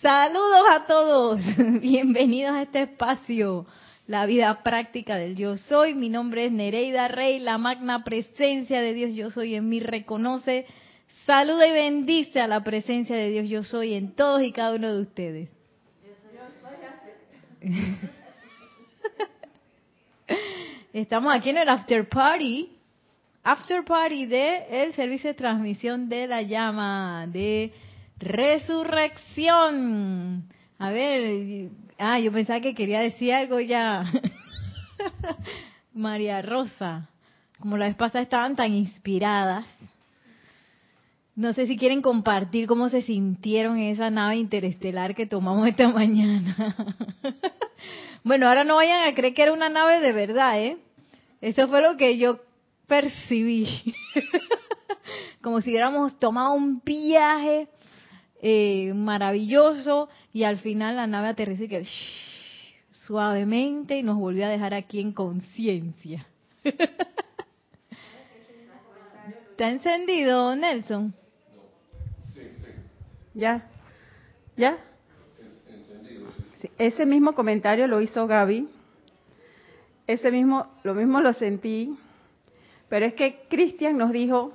Saludos a todos, bienvenidos a este espacio, la vida práctica del yo soy. Mi nombre es Nereida Rey, la magna presencia de Dios yo soy en mí reconoce, saluda y bendice a la presencia de Dios yo soy en todos y cada uno de ustedes. Estamos aquí en el after party, after party de el servicio de transmisión de la llama de resurrección. A ver, ah, yo pensaba que quería decir algo ya. María Rosa, como la vez pasada estaban tan inspiradas. No sé si quieren compartir cómo se sintieron en esa nave interestelar que tomamos esta mañana. bueno, ahora no vayan a creer que era una nave de verdad, ¿eh? Eso fue lo que yo percibí. Como si hubiéramos tomado un viaje eh, maravilloso y al final la nave aterrizó y que suavemente y nos volvió a dejar aquí en conciencia. ¿Está encendido, Nelson? ¿Ya? ¿Ya? ese mismo comentario lo hizo Gaby. Ese mismo, lo mismo lo sentí. Pero es que Cristian nos dijo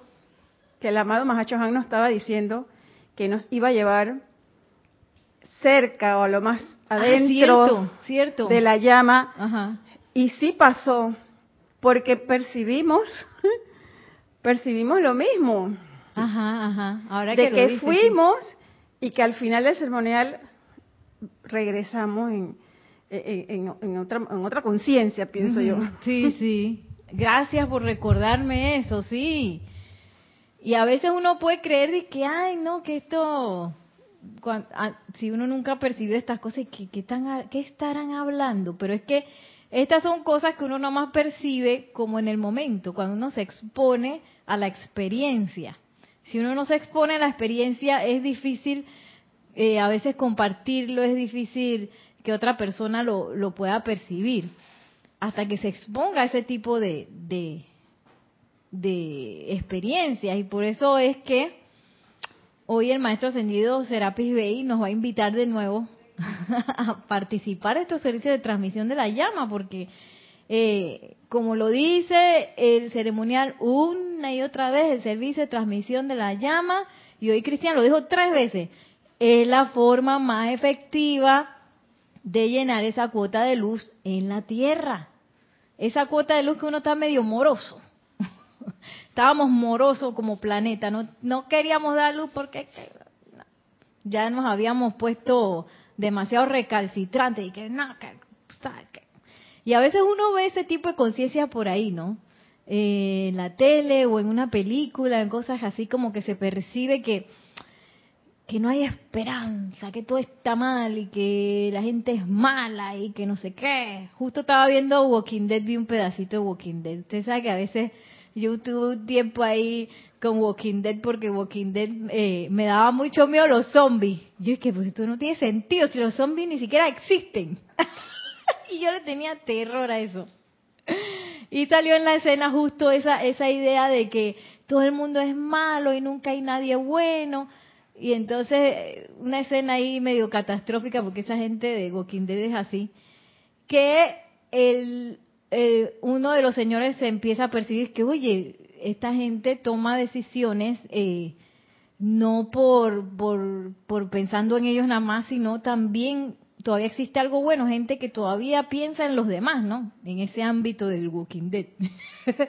que el amado Mahacho Han nos estaba diciendo que nos iba a llevar cerca o a lo más ah, adentro cierto, de la llama. Y sí pasó, porque percibimos, percibimos lo mismo. Ajá, ajá. Ahora de que, fuimos y que al final del ceremonial regresamos en, en, otra, en otra conciencia, pienso yo. Sí, sí. Gracias por recordarme eso, sí. Y a veces uno puede creer de que, ay, no, que esto, si uno nunca percibió estas cosas, ¿qué, qué, ¿qué estarán hablando? Pero es que estas son cosas que uno nomás percibe como en el momento, cuando uno se expone a la experiencia. Si uno no se expone a la experiencia, es difícil eh, a veces compartirlo, es difícil que otra persona lo, lo pueda percibir, hasta que se exponga a ese tipo de, de experiencias. Y por eso es que hoy el maestro ascendido Serapis Bey nos va a invitar de nuevo a participar en estos servicios de transmisión de la llama porque eh, como lo dice el ceremonial una y otra vez el servicio de transmisión de la llama y hoy Cristian lo dijo tres veces es la forma más efectiva de llenar esa cuota de luz en la tierra. Esa cuota de luz que uno está medio moroso estábamos morosos como planeta, no, no queríamos dar luz porque ya nos habíamos puesto demasiado recalcitrantes y que no, que, y a veces uno ve ese tipo de conciencia por ahí, ¿no? Eh, en la tele o en una película, en cosas así como que se percibe que que no hay esperanza, que todo está mal y que la gente es mala y que no sé qué. Justo estaba viendo Walking Dead, vi un pedacito de Walking Dead. Usted sabe que a veces yo tuve un tiempo ahí con Walking Dead porque Walking Dead eh, me daba mucho miedo los zombies. Yo es que pues esto no tiene sentido si los zombies ni siquiera existen. y yo le tenía terror a eso. Y salió en la escena justo esa, esa idea de que todo el mundo es malo y nunca hay nadie bueno. Y entonces una escena ahí medio catastrófica porque esa gente de Walking Dead es así. Que el, eh, uno de los señores se empieza a percibir que, oye, esta gente toma decisiones eh, no por, por, por pensando en ellos nada más, sino también todavía existe algo bueno, gente que todavía piensa en los demás, ¿no? En ese ámbito del Walking Dead.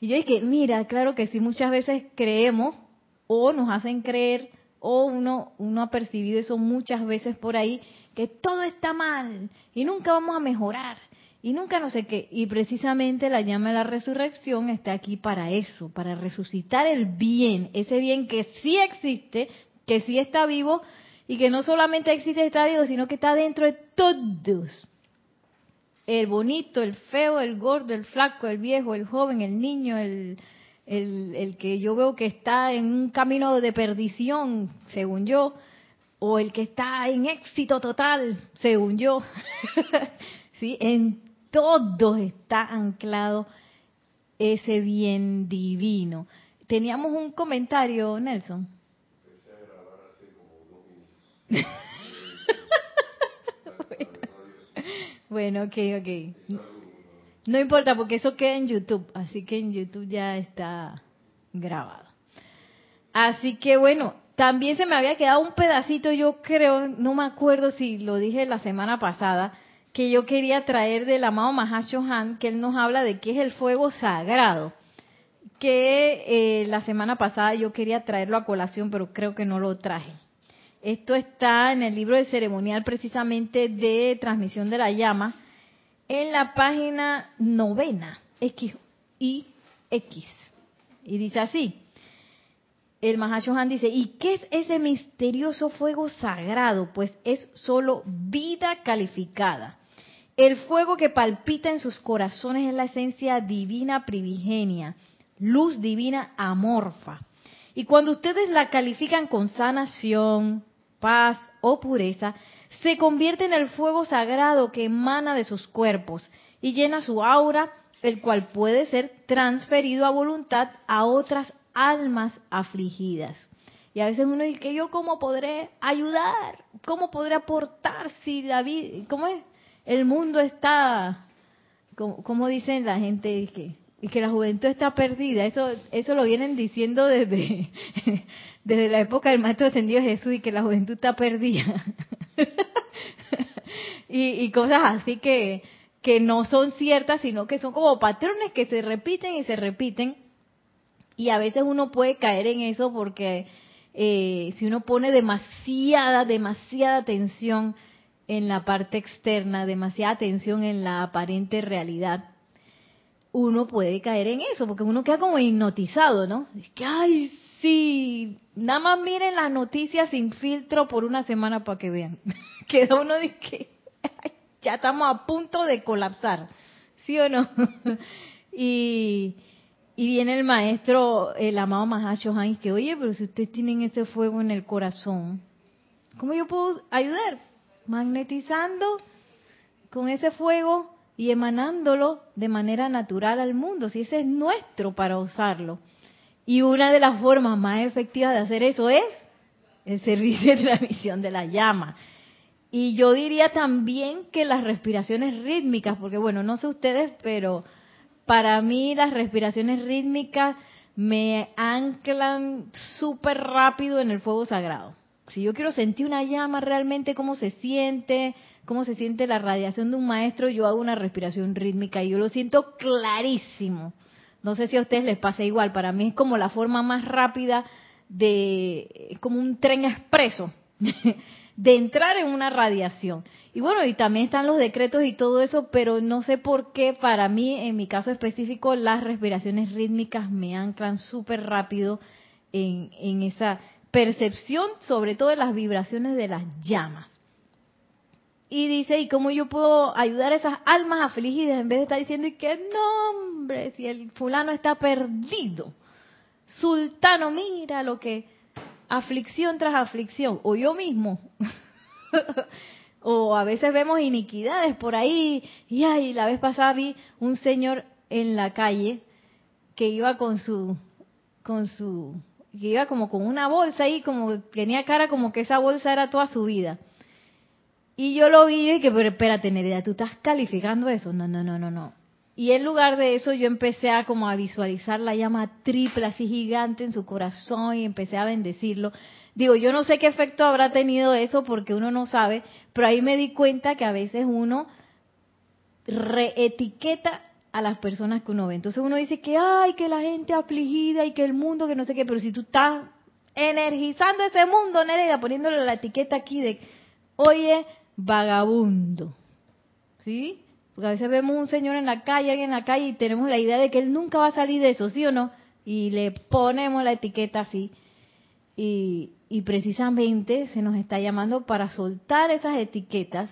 y yo dije, mira, claro que sí, muchas veces creemos o nos hacen creer o uno, uno ha percibido eso muchas veces por ahí, que todo está mal y nunca vamos a mejorar y nunca no sé qué. Y precisamente la llama de la resurrección está aquí para eso, para resucitar el bien, ese bien que sí existe, que sí está vivo y que no solamente existe está vivo, sino que está dentro de todos. El bonito, el feo, el gordo, el flaco, el viejo, el joven, el niño, el, el, el que yo veo que está en un camino de perdición, según yo, o el que está en éxito total, según yo. ¿Sí? En todos está anclado ese bien divino. Teníamos un comentario, Nelson. Bueno, ok, ok. No importa, porque eso queda en YouTube, así que en YouTube ya está grabado. Así que bueno, también se me había quedado un pedacito, yo creo, no me acuerdo si lo dije la semana pasada, que yo quería traer del amado Mahashohan, que él nos habla de qué es el fuego sagrado. Que eh, la semana pasada yo quería traerlo a colación, pero creo que no lo traje. Esto está en el libro de ceremonial precisamente de transmisión de la llama, en la página novena, X y X. Y dice así, el Mahashohan dice, ¿y qué es ese misterioso fuego sagrado? Pues es solo vida calificada. El fuego que palpita en sus corazones es la esencia divina privigenia, luz divina amorfa. Y cuando ustedes la califican con sanación, paz o pureza, se convierte en el fuego sagrado que emana de sus cuerpos y llena su aura, el cual puede ser transferido a voluntad a otras almas afligidas. Y a veces uno dice que yo cómo podré ayudar, cómo podré aportar si la vida, cómo es, el mundo está, como, dicen la gente y que la juventud está perdida. Eso eso lo vienen diciendo desde desde la época del maestro ascendido Jesús y que la juventud está perdida. y, cosas así que, que no son ciertas, sino que son como patrones que se repiten y se repiten. Y a veces uno puede caer en eso porque eh, si uno pone demasiada, demasiada atención en la parte externa, demasiada atención en la aparente realidad, uno puede caer en eso, porque uno queda como hipnotizado, ¿no? Es que, ay, sí, nada más miren las noticias sin filtro por una semana para que vean. Queda uno de que ya estamos a punto de colapsar, ¿sí o no? y, y viene el maestro, el amado Mahacho y que, oye, pero si ustedes tienen ese fuego en el corazón, ¿cómo yo puedo ayudar? Magnetizando con ese fuego y emanándolo de manera natural al mundo, si ese es nuestro para usarlo. Y una de las formas más efectivas de hacer eso es el servicio de transmisión de la llama. Y yo diría también que las respiraciones rítmicas, porque bueno, no sé ustedes, pero para mí las respiraciones rítmicas me anclan súper rápido en el fuego sagrado. Si yo quiero sentir una llama realmente, cómo se siente, cómo se siente la radiación de un maestro, yo hago una respiración rítmica y yo lo siento clarísimo. No sé si a ustedes les pasa igual, para mí es como la forma más rápida de, es como un tren expreso, de entrar en una radiación. Y bueno, y también están los decretos y todo eso, pero no sé por qué para mí, en mi caso específico, las respiraciones rítmicas me anclan súper rápido en, en esa percepción, sobre todo de las vibraciones de las llamas. Y dice, ¿y cómo yo puedo ayudar a esas almas afligidas en vez de estar diciendo y que no, hombre, si el fulano está perdido? Sultano, mira lo que aflicción tras aflicción, o yo mismo. o a veces vemos iniquidades por ahí, y ay, la vez pasada vi un señor en la calle que iba con su con su que iba como con una bolsa ahí, como tenía cara como que esa bolsa era toda su vida. Y yo lo vi y dije, pero espérate, Nereida, ¿tú estás calificando eso? No, no, no, no, no. Y en lugar de eso yo empecé a como a visualizar la llama triple así gigante en su corazón y empecé a bendecirlo. Digo, yo no sé qué efecto habrá tenido eso porque uno no sabe, pero ahí me di cuenta que a veces uno reetiqueta a las personas que uno ve. Entonces uno dice que, ay, que la gente afligida y que el mundo, que no sé qué, pero si tú estás energizando ese mundo, Nereida, poniéndole la etiqueta aquí de, oye, vagabundo. ¿Sí? Porque a veces vemos un señor en la calle, alguien en la calle, y tenemos la idea de que él nunca va a salir de eso, ¿sí o no? Y le ponemos la etiqueta así. Y, precisamente se nos está llamando para soltar esas etiquetas,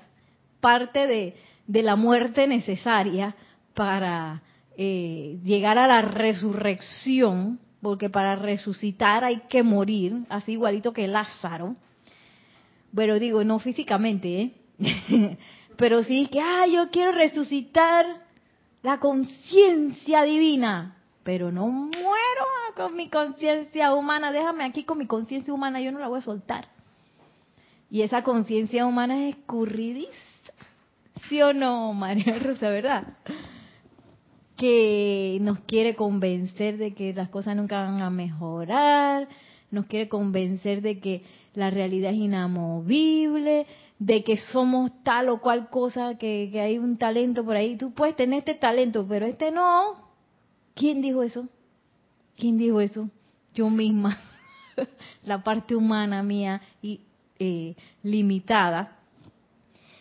parte de, la muerte necesaria para eh, llegar a la resurrección, porque para resucitar hay que morir, así igualito que Lázaro. Bueno, digo, no físicamente, ¿eh? Pero sí que, ah, yo quiero resucitar la conciencia divina. Pero no muero con mi conciencia humana. Déjame aquí con mi conciencia humana, yo no la voy a soltar. Y esa conciencia humana es escurridiza. ¿Sí o no, María Rosa, verdad? Que nos quiere convencer de que las cosas nunca van a mejorar, nos quiere convencer de que la realidad es inamovible, de que somos tal o cual cosa, que, hay un talento por ahí. Tú puedes tener este talento, pero este no. ¿Quién dijo eso? ¿Quién dijo eso? Yo misma, la parte humana mía y eh, limitada.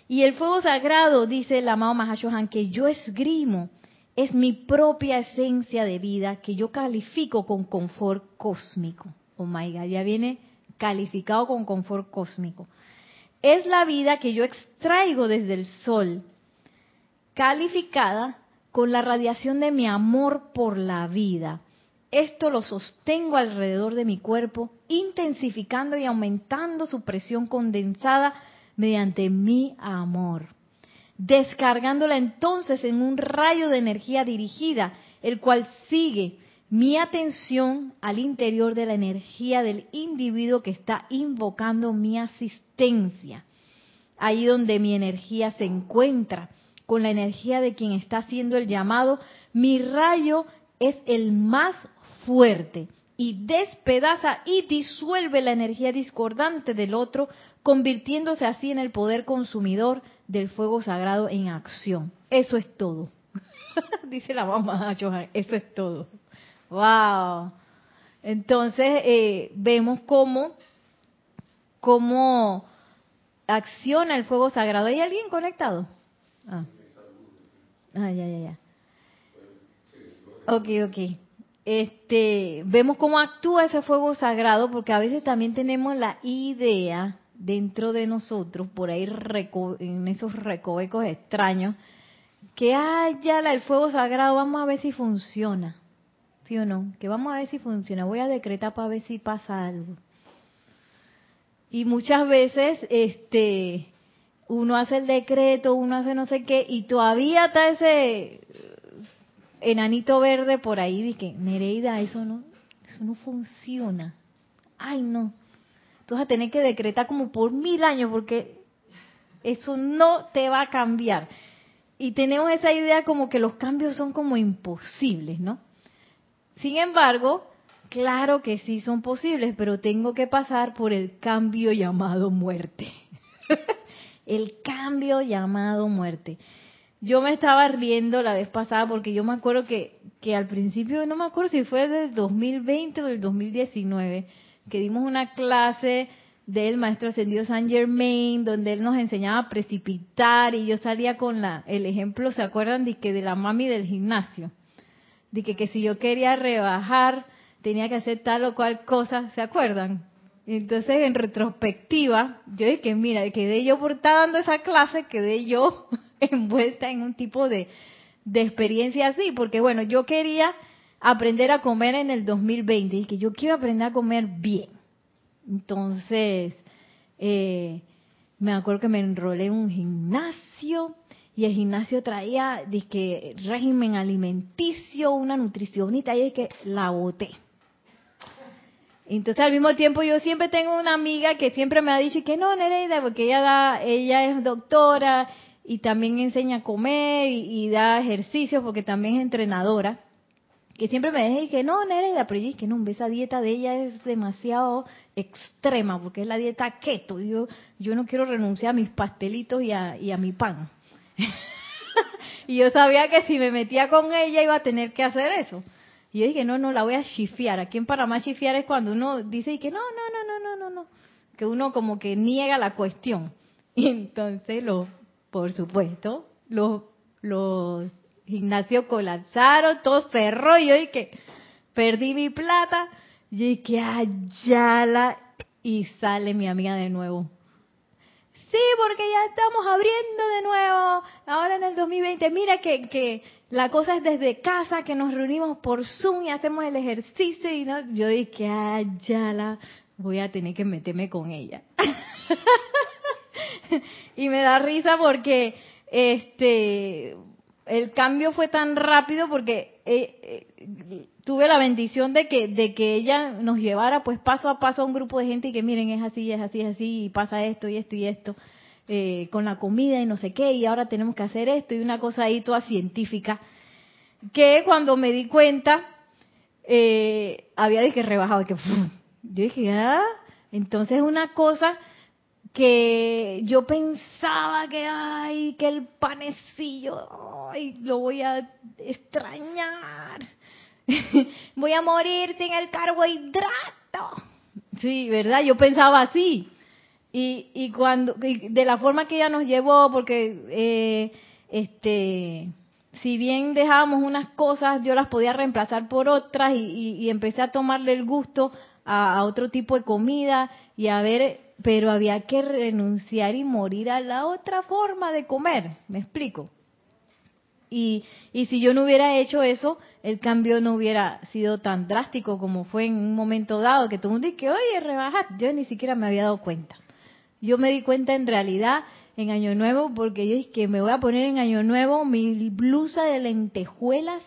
Y el fuego sagrado, dice el amado Mahashohan, que yo esgrimo, es mi propia esencia de vida que yo califico con confort cósmico. Oh my God, ya viene calificado con confort cósmico. Es la vida que yo extraigo desde el sol, calificada con la radiación de mi amor por la vida. Esto lo sostengo alrededor de mi cuerpo, intensificando y aumentando su presión condensada mediante mi amor, descargándola entonces en un rayo de energía dirigida, el cual sigue mi atención al interior de la energía del individuo que está invocando mi asistencia. Ahí donde mi energía se encuentra, con la energía de quien está haciendo el llamado, mi rayo es el más fuerte y despedaza y disuelve la energía discordante del otro, convirtiéndose así en el poder consumidor del fuego sagrado en acción. Eso es todo. Dice la mamá Johan, eso es todo. Wow. Entonces eh, vemos cómo, cómo acciona el fuego sagrado. ¿Hay alguien conectado? Ah, ah ya, ya, ya. Ok, ok. Este, vemos cómo actúa ese fuego sagrado, porque a veces también tenemos la idea dentro de nosotros, por ahí en esos recovecos extraños, que haya el fuego sagrado, vamos a ver si funciona. ¿Sí o no? Que vamos a ver si funciona. Voy a decretar para ver si pasa algo. Y muchas veces, este, uno hace el decreto, uno hace no sé qué, y todavía está ese enanito verde por ahí, que Nereida, eso no, eso no funciona. Ay, no. Tú vas a tener que decretar como por mil años porque eso no te va a cambiar. Y tenemos esa idea como que los cambios son como imposibles, ¿no? Sin embargo, claro que sí son posibles, pero tengo que pasar por el cambio llamado muerte. el cambio llamado muerte. Yo me estaba riendo la vez pasada porque yo me acuerdo que, que al principio, no me acuerdo si fue del 2020 o del 2019, que dimos una clase del maestro ascendido Saint Germain, donde él nos enseñaba a precipitar y yo salía con la, el ejemplo, ¿se acuerdan de que de la mami del gimnasio? de que, si yo quería rebajar tenía que hacer tal o cual cosa, ¿se acuerdan? Entonces, en retrospectiva, yo dije, mira, quedé yo por estar dando esa clase, quedé yo envuelta en un tipo de, de experiencia así, porque bueno, yo quería aprender a comer en el 2020 y que yo quiero aprender a comer bien. Entonces, eh, me acuerdo que me enrolé en un gimnasio y el gimnasio traía dizque, régimen alimenticio, una nutricionista, y es que la boté. Entonces al mismo tiempo yo siempre tengo una amiga que siempre me ha dicho que no, Nereida, porque ella da, ella es doctora y también enseña a comer y, da ejercicios porque también es entrenadora. Que siempre me dice que no, Nereida, pero yo dije que no, esa dieta de ella es demasiado extrema porque es la dieta keto. Yo, yo no quiero renunciar a mis pastelitos y a, y a mi pan. y yo sabía que si me metía con ella iba a tener que hacer eso. Y yo dije, no, no, la voy a chifiar. Aquí en Panamá chifiar es cuando uno dice que no, no, no, no, no, no, no. Que uno como que niega la cuestión. Y entonces, lo, por supuesto, los, los gimnasios colapsaron, todo cerró. Y yo dije, perdí mi plata. Y dije, ayala. Y sale mi amiga de nuevo Sí, porque ya estamos abriendo de nuevo, ahora en el 2020. Mira que, que la cosa es desde casa, que nos reunimos por Zoom y hacemos el ejercicio. y no, Yo dije, ah, ya la voy a tener que meterme con ella. y me da risa porque este el cambio fue tan rápido porque eh, eh, tuve la bendición de que de que ella nos llevara pues paso a paso a un grupo de gente y que miren es así es así es así y pasa esto y esto y esto eh, con la comida y no sé qué, y ahora tenemos que hacer esto y una cosa ahí toda científica, que cuando me di cuenta, eh, había que rebajado, que yo dije, ah, entonces una cosa que yo pensaba que ay que el panecillo lo voy a extrañar. Voy a morir sin el carbohidrato sí verdad yo pensaba así. Y, y cuando de la forma que ella nos llevó porque eh, este si bien dejábamos unas cosas yo las podía reemplazar por otras y, empecé a tomarle el gusto a, a otro tipo de comida y a ver pero había que renunciar y morir a la otra forma de comer, ¿me explico? Y, y si yo no hubiera hecho eso, el cambio no hubiera sido tan drástico como fue en un momento dado, que todo el mundo dice, oye, rebaja, yo ni siquiera me había dado cuenta. Yo me di cuenta en realidad en Año Nuevo, porque yo dije que me voy a poner en Año Nuevo mi blusa de lentejuelas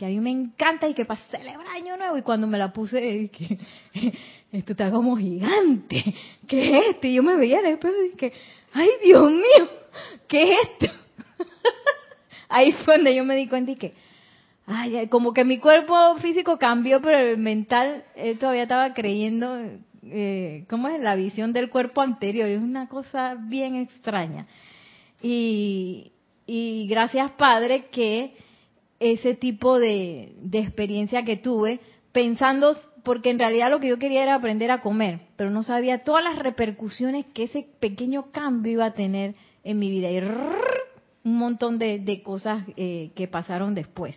que a mí me encanta y que para celebrar Año Nuevo, y cuando me la puse, que esto está como gigante, ¿qué es esto? Y yo me veía en el y dije, ay Dios mío, ¿qué es esto? Ahí fue donde yo me di cuenta y que, ay, como que mi cuerpo físico cambió, pero el mental él todavía estaba creyendo, eh, ¿cómo es? La visión del cuerpo anterior, es una cosa bien extraña. Y, y gracias Padre que ese tipo de, experiencia que tuve, pensando, porque en realidad lo que yo quería era aprender a comer, pero no sabía todas las repercusiones que ese pequeño cambio iba a tener en mi vida. Y un montón de, cosas eh, que pasaron después.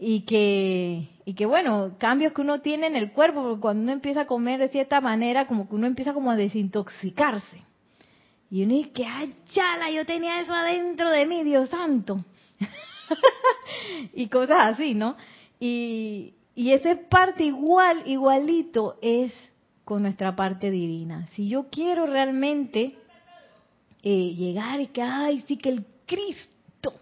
Y que, y que bueno, cambios que uno tiene en el cuerpo, porque cuando uno empieza a comer de cierta manera, como que uno empieza como a desintoxicarse. Y uno dice que, ay, chala, yo tenía eso adentro de mí, Dios santo. y cosas así, ¿no? Y, y esa parte igual, igualito es con nuestra parte divina. Si yo quiero realmente eh, llegar y que, ay, sí que el Cristo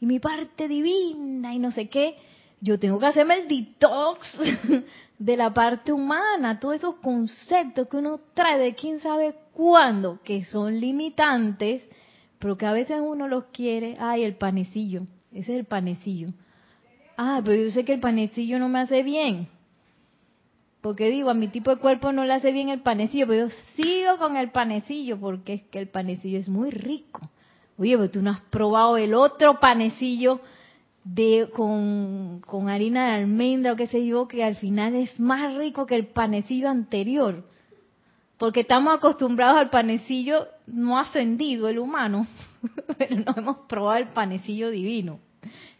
y mi parte divina y no sé qué, yo tengo que hacerme el detox de la parte humana, todos esos conceptos que uno trae de quién sabe cuándo, que son limitantes, pero que a veces uno los quiere, ay, el panecillo, ese es el panecillo. Ah, pero yo sé que el panecillo no me hace bien. Porque digo, a mi tipo de cuerpo no le hace bien el panecillo, pero yo sigo con el panecillo porque es que el panecillo es muy rico. Oye, pero tú no has probado el otro panecillo de con, con harina de almendra o qué sé yo, que al final es más rico que el panecillo anterior. Porque estamos acostumbrados al panecillo no ascendido, el humano, pero no hemos probado el panecillo divino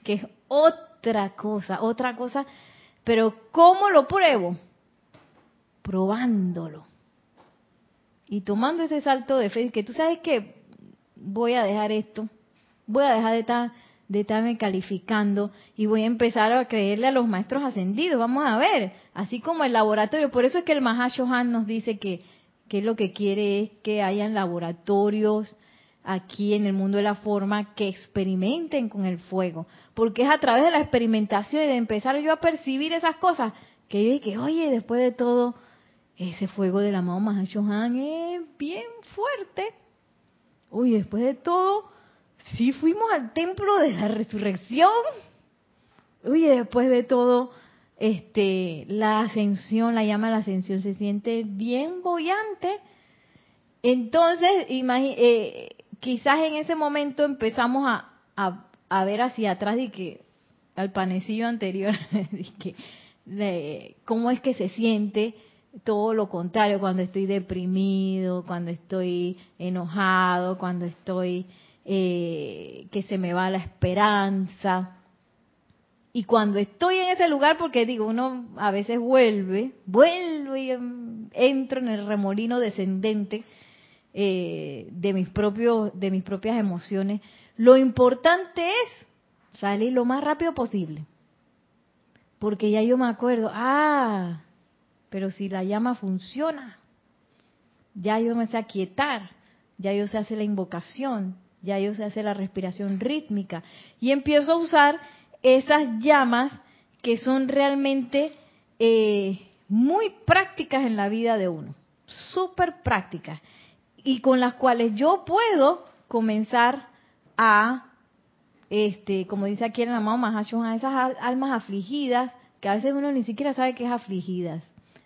que es otra cosa, otra cosa. Pero ¿cómo lo pruebo? Probándolo. Y tomando ese salto de fe, que tú sabes que voy a dejar esto, voy a dejar de estar, de estarme calificando y voy a empezar a creerle a los maestros ascendidos. Vamos a ver, así como el laboratorio. Por eso es que el Mahashohan nos dice que, que lo que quiere es que hayan laboratorios aquí en el mundo de la forma que experimenten con el fuego, porque es a través de la experimentación y de empezar yo a percibir esas cosas que yo dije, oye, después de todo, ese fuego del amado Mahashohan es bien fuerte. Oye, después de todo, sí fuimos al templo de la resurrección. Oye, después de todo, este, la ascensión, la llama de la ascensión se siente bien bollante. Entonces, eh, quizás en ese momento empezamos a, ver hacia atrás y que al panecillo anterior, de, cómo es que se siente todo lo contrario cuando estoy deprimido, cuando estoy enojado, cuando estoy eh, que se me va la esperanza. Y cuando estoy en ese lugar, porque digo, uno a veces vuelve, vuelvo y entro en el remolino descendente, eh, de mis propios, de mis propias emociones. Lo importante es salir lo más rápido posible. Porque ya yo me acuerdo, ah, pero si la llama funciona, ya yo me sé aquietar, ya yo sé hacer la invocación, ya yo sé hacer la respiración rítmica. Y empiezo a usar esas llamas que son realmente eh, muy prácticas en la vida de uno, súper prácticas y con las cuales yo puedo comenzar a, este, como dice aquí el amado a esas almas afligidas, que a veces uno ni siquiera sabe que es afligidas.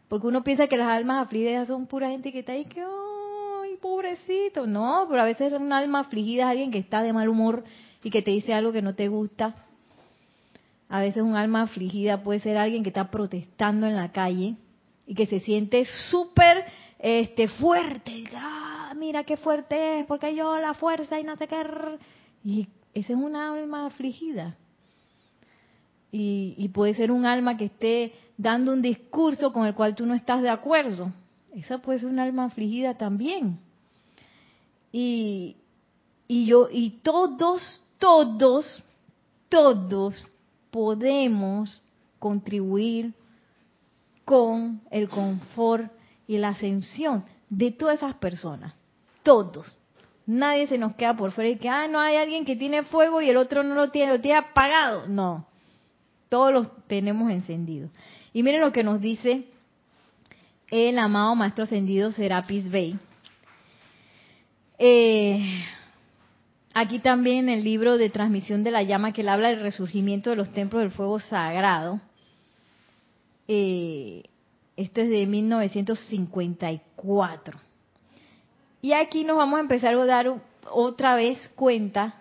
Porque uno piensa que las almas afligidas son pura gente que está ahí que, ay, pobrecito. No, pero a veces un alma afligida es alguien que está de mal humor y que te dice algo que no te gusta. A veces un alma afligida puede ser alguien que está protestando en la calle y que se siente súper este, fuerte. Ah, mira qué fuerte es, porque yo la fuerza y no sé qué. Y ese es un alma afligida. Y, y, puede ser un alma que esté dando un discurso con el cual tú no estás de acuerdo. Esa puede ser un alma afligida también. Y, y yo, y todos, todos, todos podemos contribuir con el confort y la ascensión de todas esas personas. Todos. Nadie se nos queda por fuera y que, ah, no hay alguien que tiene fuego y el otro no lo tiene, lo tiene apagado. No. Todos los tenemos encendidos. Y miren lo que nos dice el amado Maestro Ascendido Serapis Bey. Eh, aquí también en el libro de Transmisión de la Llama, que él habla del resurgimiento de los templos del fuego sagrado. Eh, este es de 1954. Y aquí nos vamos a empezar a dar otra vez cuenta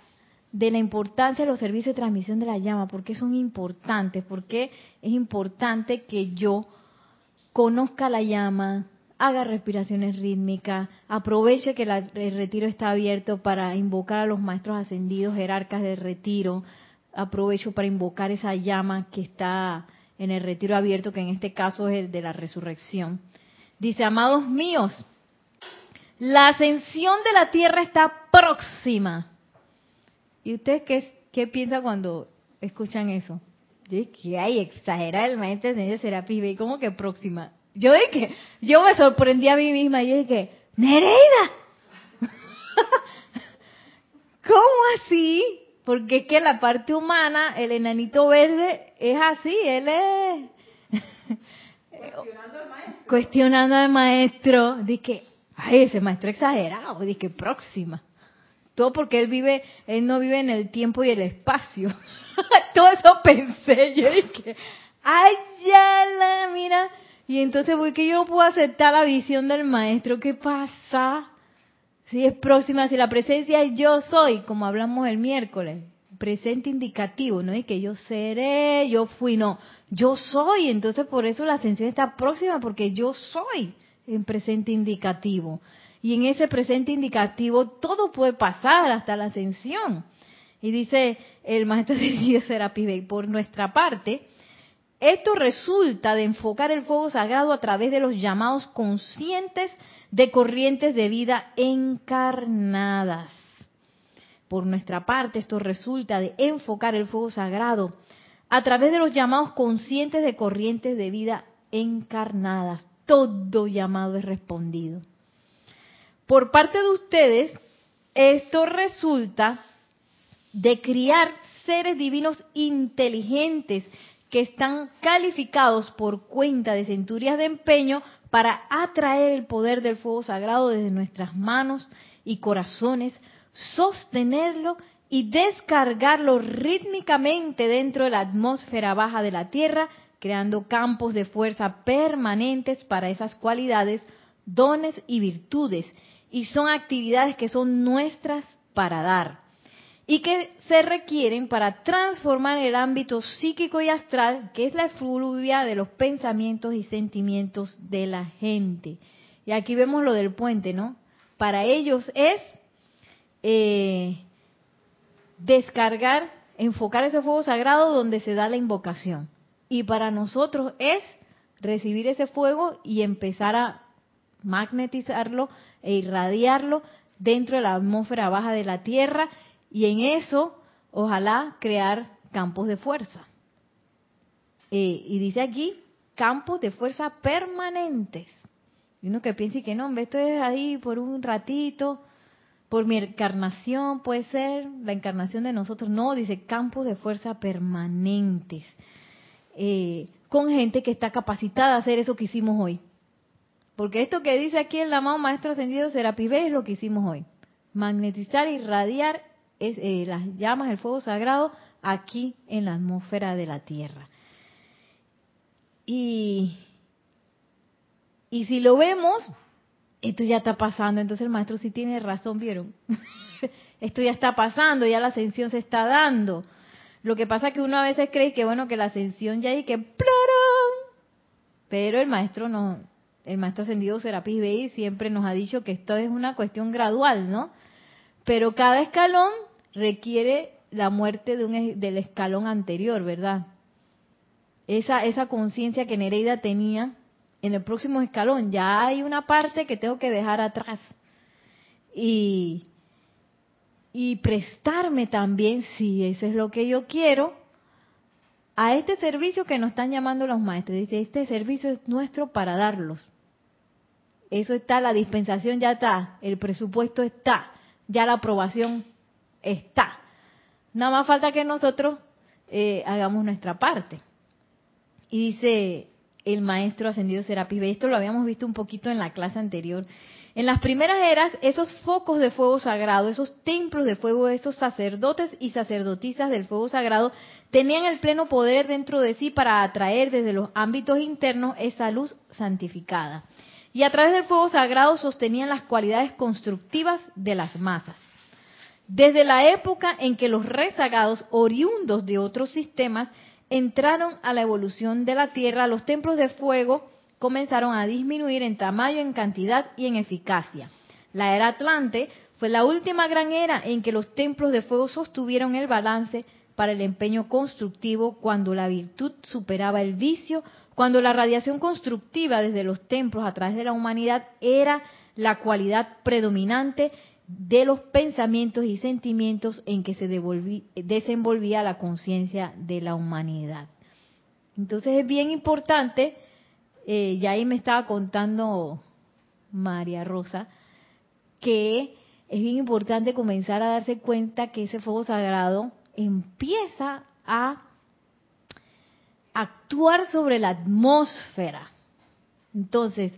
de la importancia de los servicios de transmisión de la llama, porque son importantes, porque es importante que yo conozca la llama, haga respiraciones rítmicas, aproveche que el retiro está abierto para invocar a los maestros ascendidos, jerarcas del retiro, aprovecho para invocar esa llama que está en el retiro abierto, que en este caso es el de la resurrección. Dice, amados míos, la ascensión de la tierra está próxima. ¿Y ustedes qué, qué piensan cuando escuchan eso? Yo dije, que hay exagerar el maestro de Serapis y ¿cómo que próxima? Yo dije, yo me sorprendí a mí misma y yo dije, Nereida, ¿cómo así? Porque es que la parte humana, el enanito verde es así, él es... Cuestionando al maestro. Cuestionando al maestro. Dije, ay, ese maestro exagerado. Dije, próxima. Todo porque él vive, él no vive en el tiempo y el espacio. Todo eso pensé. Yo dije, ay, ya la, mira. Y entonces, ¿por qué yo no puedo aceptar la visión del maestro? ¿Qué pasa? Si es próxima, si la presencia es yo soy, como hablamos el miércoles, presente indicativo, no es que yo seré, yo fui, no, yo soy, entonces por eso la ascensión está próxima, porque yo soy en presente indicativo. Y en ese presente indicativo todo puede pasar hasta la ascensión. Y dice el maestro de Serapis Bey, por nuestra parte, esto resulta de enfocar el fuego sagrado a través de los llamados conscientes de corrientes de vida encarnadas. Por nuestra parte, esto resulta de enfocar el fuego sagrado a través de los llamados conscientes de corrientes de vida encarnadas. Todo llamado es respondido. Por parte de ustedes, esto resulta de criar seres divinos inteligentes que están calificados por cuenta de centurias de empeño para atraer el poder del fuego sagrado desde nuestras manos y corazones, sostenerlo y descargarlo rítmicamente dentro de la atmósfera baja de la Tierra, creando campos de fuerza permanentes para esas cualidades, dones y virtudes. Y son actividades que son nuestras para dar y que se requieren para transformar el ámbito psíquico y astral, que es la efluvia de los pensamientos y sentimientos de la gente. Y aquí vemos lo del puente, ¿no? Para ellos es eh, descargar, enfocar ese fuego sagrado donde se da la invocación. Y para nosotros es recibir ese fuego y empezar a magnetizarlo e irradiarlo dentro de la atmósfera baja de la Tierra y en eso, ojalá crear campos de fuerza. Eh, y dice aquí, campos de fuerza permanentes. Y uno que piense que no, esto es ahí por un ratito, por mi encarnación, puede ser la encarnación de nosotros. No, dice campos de fuerza permanentes. Eh, con gente que está capacitada a hacer eso que hicimos hoy. Porque esto que dice aquí el amado Maestro Ascendido Serapis B es lo que hicimos hoy. Magnetizar y radiar eh, las llamas del fuego sagrado aquí en la atmósfera de la Tierra. Y, y si lo vemos, esto ya está pasando. Entonces el maestro sí tiene razón, ¿vieron? esto ya está pasando, ya la ascensión se está dando. Lo que pasa es que uno a veces cree que bueno, que la ascensión ya hay que pero el maestro no, el maestro ascendido Serapis Bey siempre nos ha dicho que esto es una cuestión gradual, ¿no? Pero cada escalón requiere la muerte de un, del escalón anterior, ¿verdad? Esa, esa conciencia que Nereida tenía en el próximo escalón, ya hay una parte que tengo que dejar atrás. Y, y prestarme también, si eso es lo que yo quiero, a este servicio que nos están llamando los maestros. Dice, este servicio es nuestro para darlos. Eso está, la dispensación ya está, el presupuesto está, ya la aprobación está. Nada más falta que nosotros eh, hagamos nuestra parte. Y dice el maestro ascendido Serapis esto lo habíamos visto un poquito en la clase anterior. En las primeras eras, esos focos de fuego sagrado, esos templos de fuego, esos sacerdotes y sacerdotisas del fuego sagrado, tenían el pleno poder dentro de sí para atraer desde los ámbitos internos esa luz santificada. Y a través del fuego sagrado sostenían las cualidades constructivas de las masas. Desde la época en que los rezagados, oriundos de otros sistemas, entraron a la evolución de la Tierra, los templos de fuego comenzaron a disminuir en tamaño, en cantidad y en eficacia. La era Atlante fue la última gran era en que los templos de fuego sostuvieron el balance para el empeño constructivo cuando la virtud superaba el vicio, cuando la radiación constructiva desde los templos a través de la humanidad era la cualidad predominante de los pensamientos y sentimientos en que se desenvolvía la conciencia de la humanidad. Entonces es bien importante, eh, ya ahí me estaba contando María Rosa, que es bien importante comenzar a darse cuenta que ese fuego sagrado empieza a actuar sobre la atmósfera. Entonces,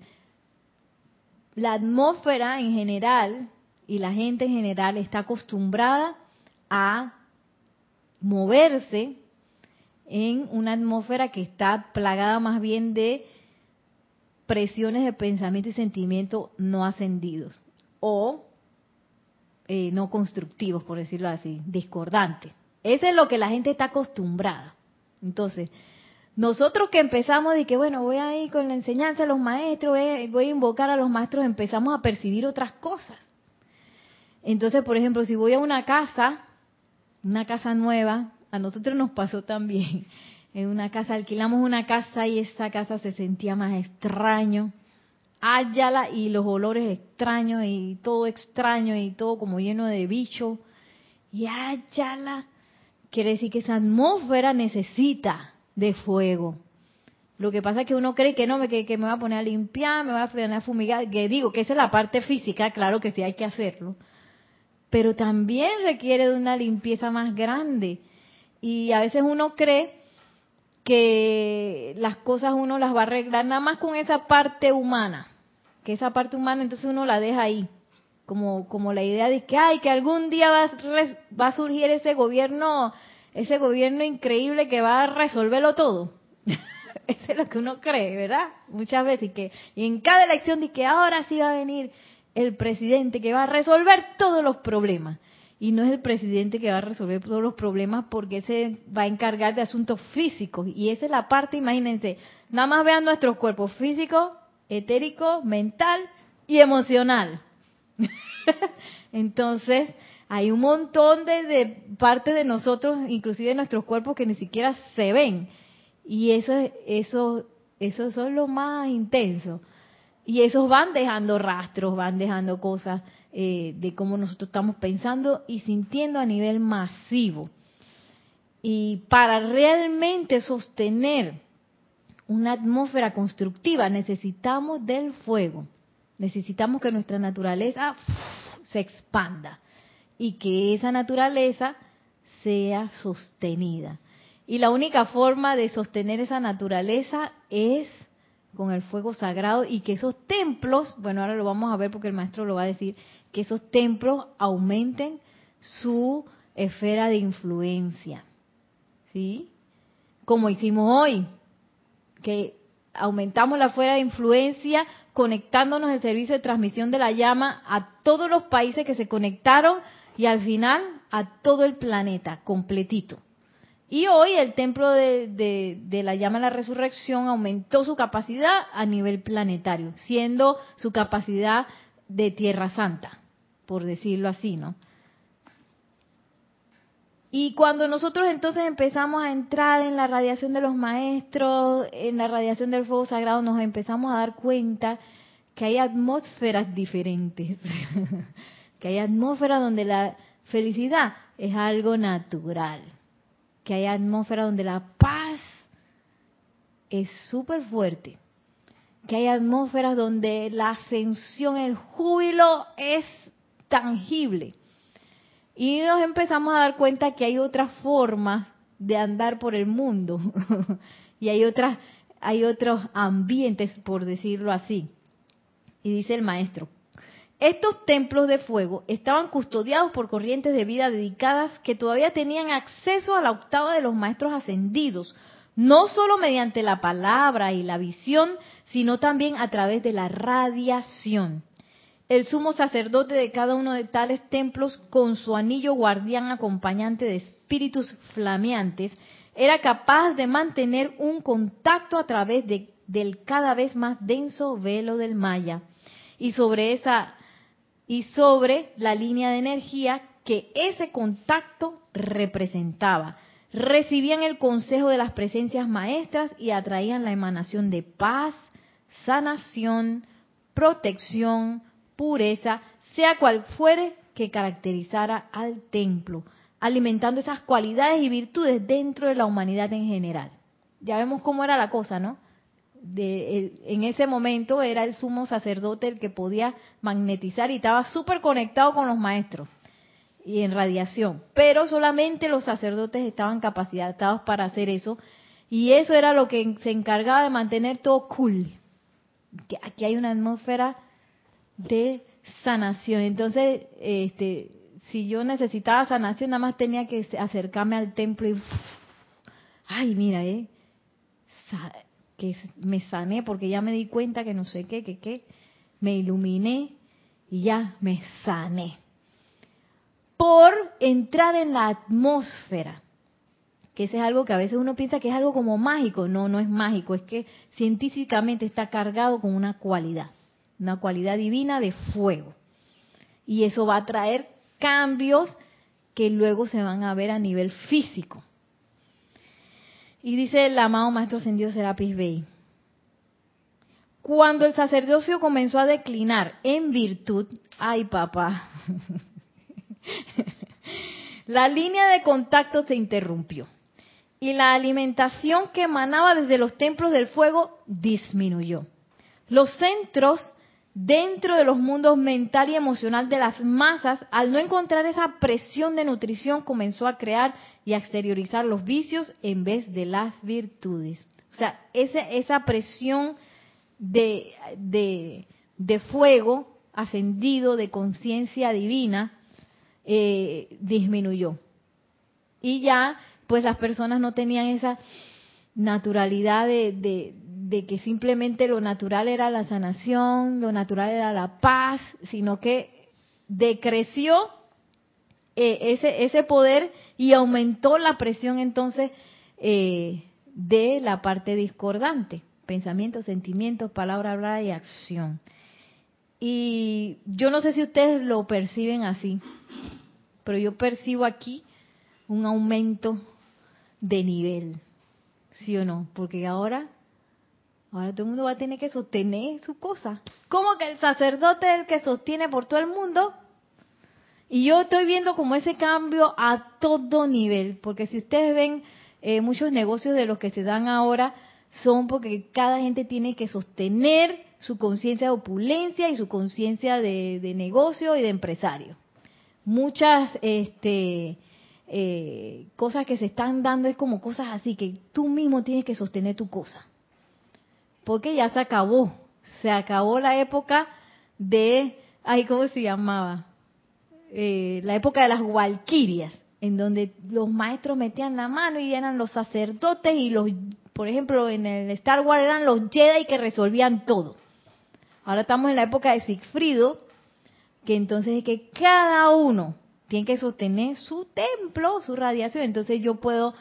la atmósfera en general y la gente en general está acostumbrada a moverse en una atmósfera que está plagada más bien de presiones de pensamiento y sentimiento no ascendidos o eh, no constructivos, por decirlo así, discordantes. Eso es lo que la gente está acostumbrada. Entonces, nosotros que empezamos de que, bueno, voy a ir con la enseñanza de los maestros, voy a invocar a los maestros, empezamos a percibir otras cosas. Entonces, por ejemplo, si voy a una casa, una casa nueva, a nosotros nos pasó también. En una casa, alquilamos una casa y esa casa se sentía más extraño. Áyala y los olores extraños y todo extraño y todo como lleno de bicho. Y áyala. Quiere decir que esa atmósfera necesita de fuego. Lo que pasa es que uno cree que no, que, que me va a poner a limpiar, me va a poner a fumigar, que digo que esa es la parte física, claro que sí hay que hacerlo pero también requiere de una limpieza más grande. Y a veces uno cree que las cosas uno las va a arreglar nada más con esa parte humana, que esa parte humana entonces uno la deja ahí, como, como la idea de que, ay, que algún día va a, va a surgir ese gobierno, ese gobierno increíble que va a resolverlo todo. Eso es lo que uno cree, ¿verdad? Muchas veces, y que y en cada elección dice que ahora sí va a venir el presidente que va a resolver todos los problemas. Y no es el presidente que va a resolver todos los problemas porque se va a encargar de asuntos físicos. Y esa es la parte, imagínense, nada más vean nuestros cuerpos físico, etérico, mental y emocional. Entonces, hay un montón de, de parte de nosotros, inclusive de nuestros cuerpos, que ni siquiera se ven. Y eso, eso, eso, es lo más intenso. Y esos van dejando rastros, van dejando cosas eh, de cómo nosotros estamos pensando y sintiendo a nivel masivo. Y para realmente sostener una atmósfera constructiva necesitamos del fuego. Necesitamos que nuestra naturaleza se expanda y que esa naturaleza sea sostenida. Y la única forma de sostener esa naturaleza es con el fuego sagrado y que esos templos, bueno, ahora lo vamos a ver porque el maestro lo va a decir, que esos templos aumenten su esfera de influencia. ¿Sí? Como hicimos hoy, que aumentamos la esfera de influencia conectándonos el servicio de transmisión de la llama a todos los países que se conectaron y al final a todo el planeta completito. Y hoy el templo de, la llama de la resurrección aumentó su capacidad a nivel planetario, siendo su capacidad de Tierra Santa, por decirlo así, ¿no? Y cuando nosotros entonces empezamos a entrar en la radiación de los maestros, en la radiación del fuego sagrado, nos empezamos a dar cuenta que hay atmósferas diferentes, que hay atmósferas donde la felicidad es algo natural, que hay atmósferas donde la paz es súper fuerte, que hay atmósferas donde la ascensión, el júbilo es tangible y nos empezamos a dar cuenta que hay otras formas de andar por el mundo y hay otras hay otros ambientes por decirlo así. Y dice el maestro, estos templos de fuego estaban custodiados por corrientes de vida dedicadas que todavía tenían acceso a la octava de los maestros ascendidos, no solo mediante la palabra y la visión, sino también a través de la radiación el sumo sacerdote de cada uno de tales templos, con su anillo guardián acompañante de espíritus flameantes, era capaz de mantener un contacto a través de, del cada vez más denso velo del Maya y sobre esa y sobre la línea de energía que ese contacto representaba. Recibían el consejo de las presencias maestras y atraían la emanación de paz, sanación, protección, pureza, sea cual fuere que caracterizara al templo, alimentando esas cualidades y virtudes dentro de la humanidad en general. Ya vemos cómo era la cosa, ¿no? De, en ese momento era el sumo sacerdote el que podía magnetizar y estaba súper conectado con los maestros y en radiación, pero solamente los sacerdotes estaban capacitados para hacer eso y eso era lo que se encargaba de mantener todo cool. Que aquí hay una atmósfera de sanación. Entonces, este, si yo necesitaba sanación, nada más tenía que acercarme al templo y, ay, mira, eh, que me sané porque ya me di cuenta que no sé qué, que qué, me iluminé y ya me sané. Por entrar en la atmósfera, que es algo que a veces uno piensa que es algo como mágico. No, no es mágico, es que científicamente está cargado con una cualidad una cualidad divina de fuego. Y eso va a traer cambios que luego se van a ver a nivel físico. Y dice el amado Maestro Ascendido Serapis Bey, cuando el sacerdocio comenzó a declinar en virtud, ay papá, la línea de contacto se interrumpió y la alimentación que emanaba desde los templos del fuego disminuyó. Los centros dentro de los mundos mental y emocional de las masas, al no encontrar esa presión de nutrición, comenzó a crear y a exteriorizar los vicios en vez de las virtudes. O sea, esa presión de, de, fuego ascendido, de conciencia divina, eh, disminuyó. Y ya, pues las personas no tenían esa naturalidad de, de que simplemente lo natural era la sanación, lo natural era la paz, sino que decreció eh, ese, ese poder y aumentó la presión entonces eh, de la parte discordante, pensamientos, sentimientos, palabra, hablar y acción. Y yo no sé si ustedes lo perciben así, pero yo percibo aquí un aumento de nivel, ¿sí o no? Porque ahora Ahora todo el mundo va a tener que sostener su cosa. ¿Cómo que el sacerdote es el que sostiene por todo el mundo? Y yo estoy viendo como ese cambio a todo nivel, porque si ustedes ven eh, muchos negocios de los que se dan ahora, son porque cada gente tiene que sostener su conciencia de opulencia y su conciencia de, negocio y de empresario. Muchas este, eh, cosas que se están dando es como cosas así, que tú mismo tienes que sostener tu cosa porque ya se acabó. Se acabó la época de, ay, ¿cómo se llamaba? Eh, la época de las walquirias, en donde los maestros metían la mano y eran los sacerdotes y los, por ejemplo, en el Star Wars eran los Jedi que resolvían todo. Ahora estamos en la época de Sigfrido, que entonces es que cada uno tiene que sostener su templo, su radiación. Entonces yo puedo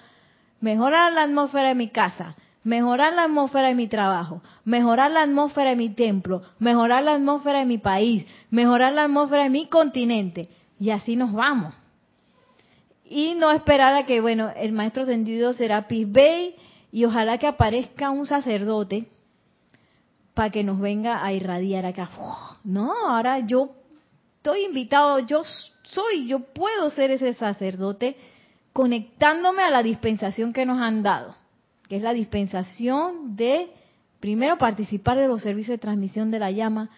mejorar la atmósfera de mi casa, mejorar la atmósfera de mi trabajo, mejorar la atmósfera de mi templo, mejorar la atmósfera de mi país, mejorar la atmósfera de mi continente. Y así nos vamos. Y no esperar a que, bueno, el maestro ascendido será Bay y ojalá que aparezca un sacerdote para que nos venga a irradiar acá. No, ahora yo estoy invitado, yo soy, yo puedo ser ese sacerdote conectándome a la dispensación que nos han dado, que es la dispensación de, primero, participar de los servicios de transmisión de la llama,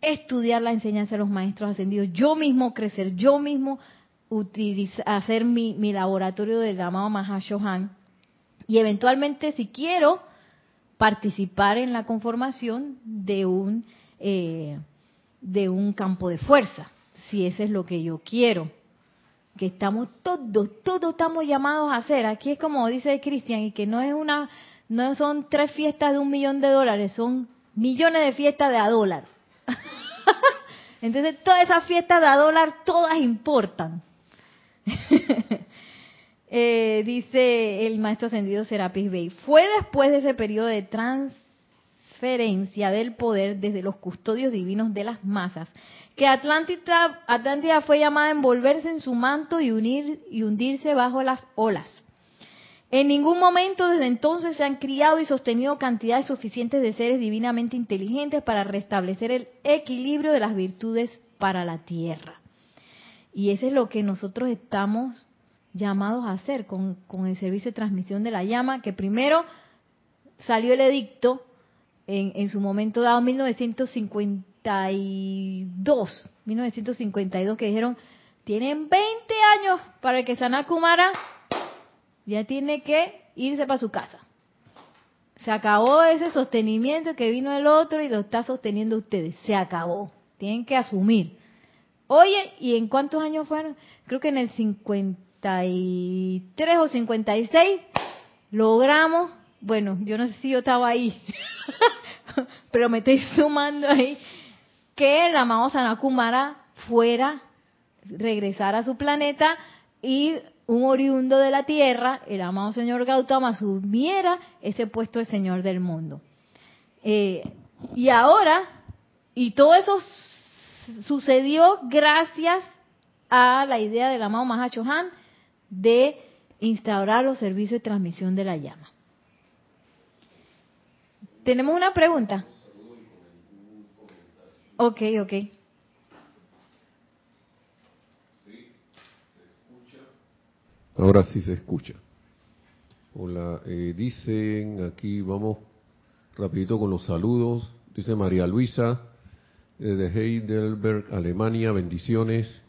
estudiar la enseñanza de los maestros ascendidos, yo mismo crecer, yo mismo hacer mi, mi laboratorio del llamado Mahashohan, y eventualmente, si quiero, participar en la conformación de un eh, de un campo de fuerza, si ese es lo que yo quiero. Que estamos todos, todos estamos llamados a hacer. Aquí es como dice Cristian, y que no es una, no son tres fiestas de un millón de dólares, son millones de fiestas de a dólar. Entonces todas esas fiestas de a dólar, todas importan. Eh, dice el maestro ascendido Serapis Bey, fue después de ese periodo de transferencia del poder desde los custodios divinos de las masas que Atlántida, Atlántida fue llamada a envolverse en su manto y, unir, y hundirse bajo las olas. En ningún momento desde entonces se han criado y sostenido cantidades suficientes de seres divinamente inteligentes para restablecer el equilibrio de las virtudes para la tierra. Y eso es lo que nosotros estamos llamados a hacer con, el servicio de transmisión de la llama, que primero salió el edicto en, su momento dado, 1952, 1952, que dijeron, tienen 20 años para que Sanakumara ya tiene que irse para su casa. Se acabó ese sostenimiento que vino el otro y lo está sosteniendo ustedes. Se acabó. Tienen que asumir. Oye, ¿y en cuántos años fueron? Creo que en el 50 53 o 56 logramos, bueno, yo no sé si yo estaba ahí, pero me estoy sumando ahí, que el amado Sanakumara fuera, regresar a su planeta y un oriundo de la tierra, el amado señor Gautama, asumiera ese puesto de señor del mundo. Eh, y ahora, y todo eso sucedió gracias a la idea del amado Mahachohan de instaurar los servicios de transmisión de la llama. ¿Tenemos una pregunta? Ok, ok. Ahora sí se escucha. Hola, eh, dicen aquí, vamos rapidito con los saludos. Dice María Luisa, de Heidelberg, Alemania, bendiciones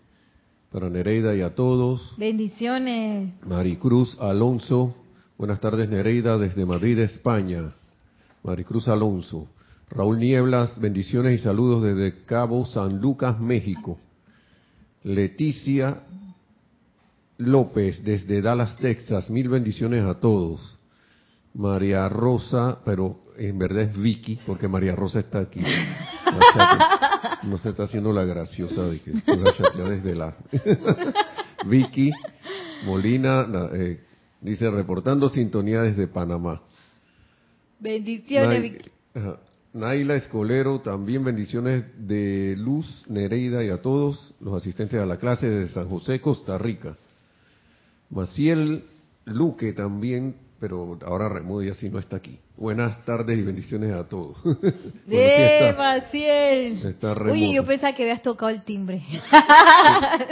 para Nereida y a todos. Bendiciones. Maricruz Alonso, buenas tardes Nereida desde Madrid, España. Maricruz Alonso. Raúl Nieblas, bendiciones y saludos desde Cabo San Lucas, México. Leticia López desde Dallas, Texas, mil bendiciones a todos. María Rosa, pero en verdad es Vicky, porque María Rosa está aquí. no se está haciendo la graciosa de que desde la... Vicky Molina eh, dice, reportando sintonía desde Panamá. Bendiciones, Vicky. Naila Escolero, también bendiciones de Luz, Nereida y a todos los asistentes a la clase de San José, Costa Rica. Maciel Luque también pero ahora Remudo ya sí no está aquí. Buenas tardes y bendiciones a todos. ¡Eh, Maciel! Uy, yo pensaba que habías tocado el timbre.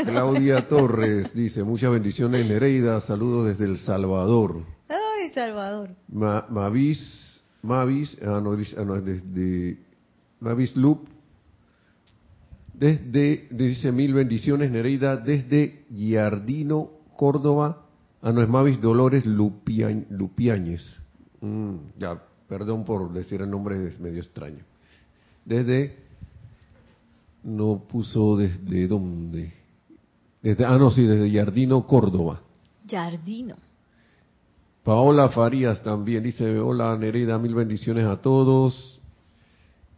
Claudia Torres dice, muchas bendiciones Nereida, saludos desde El Salvador. ¡Ay, Salvador! Mavis, Mavis, ah no, dice, ah, desde Mavis Loop, desde, dice mil bendiciones Nereida, desde Giardino, Córdoba, Ah, no, es Mavis Dolores Lupiáñez. Mm, ya, perdón por decir el nombre, es medio extraño. Desde, no puso desde dónde. Desde, ah, no, sí, desde Yardino, Córdoba. Jardino. Paola Farías también dice, hola Nereida, mil bendiciones a todos.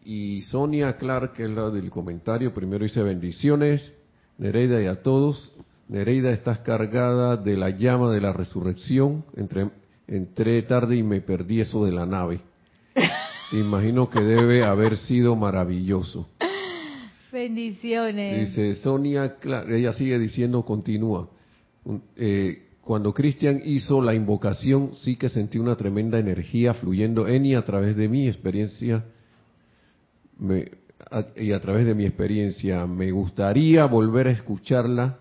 Y Sonia Clark, que es la del comentario, primero dice bendiciones, Nereida y a todos. Nereida, estás cargada de la llama de la resurrección. Entre, entré tarde y me perdí eso de la nave. Imagino que debe haber sido maravilloso. Bendiciones. Dice Sonia, Clark, ella sigue diciendo, continúa. Eh, cuando Cristian hizo la invocación, sí que sentí una tremenda energía fluyendo en y a través de mi experiencia. me- a- y a través de mi experiencia, me gustaría volver a escucharla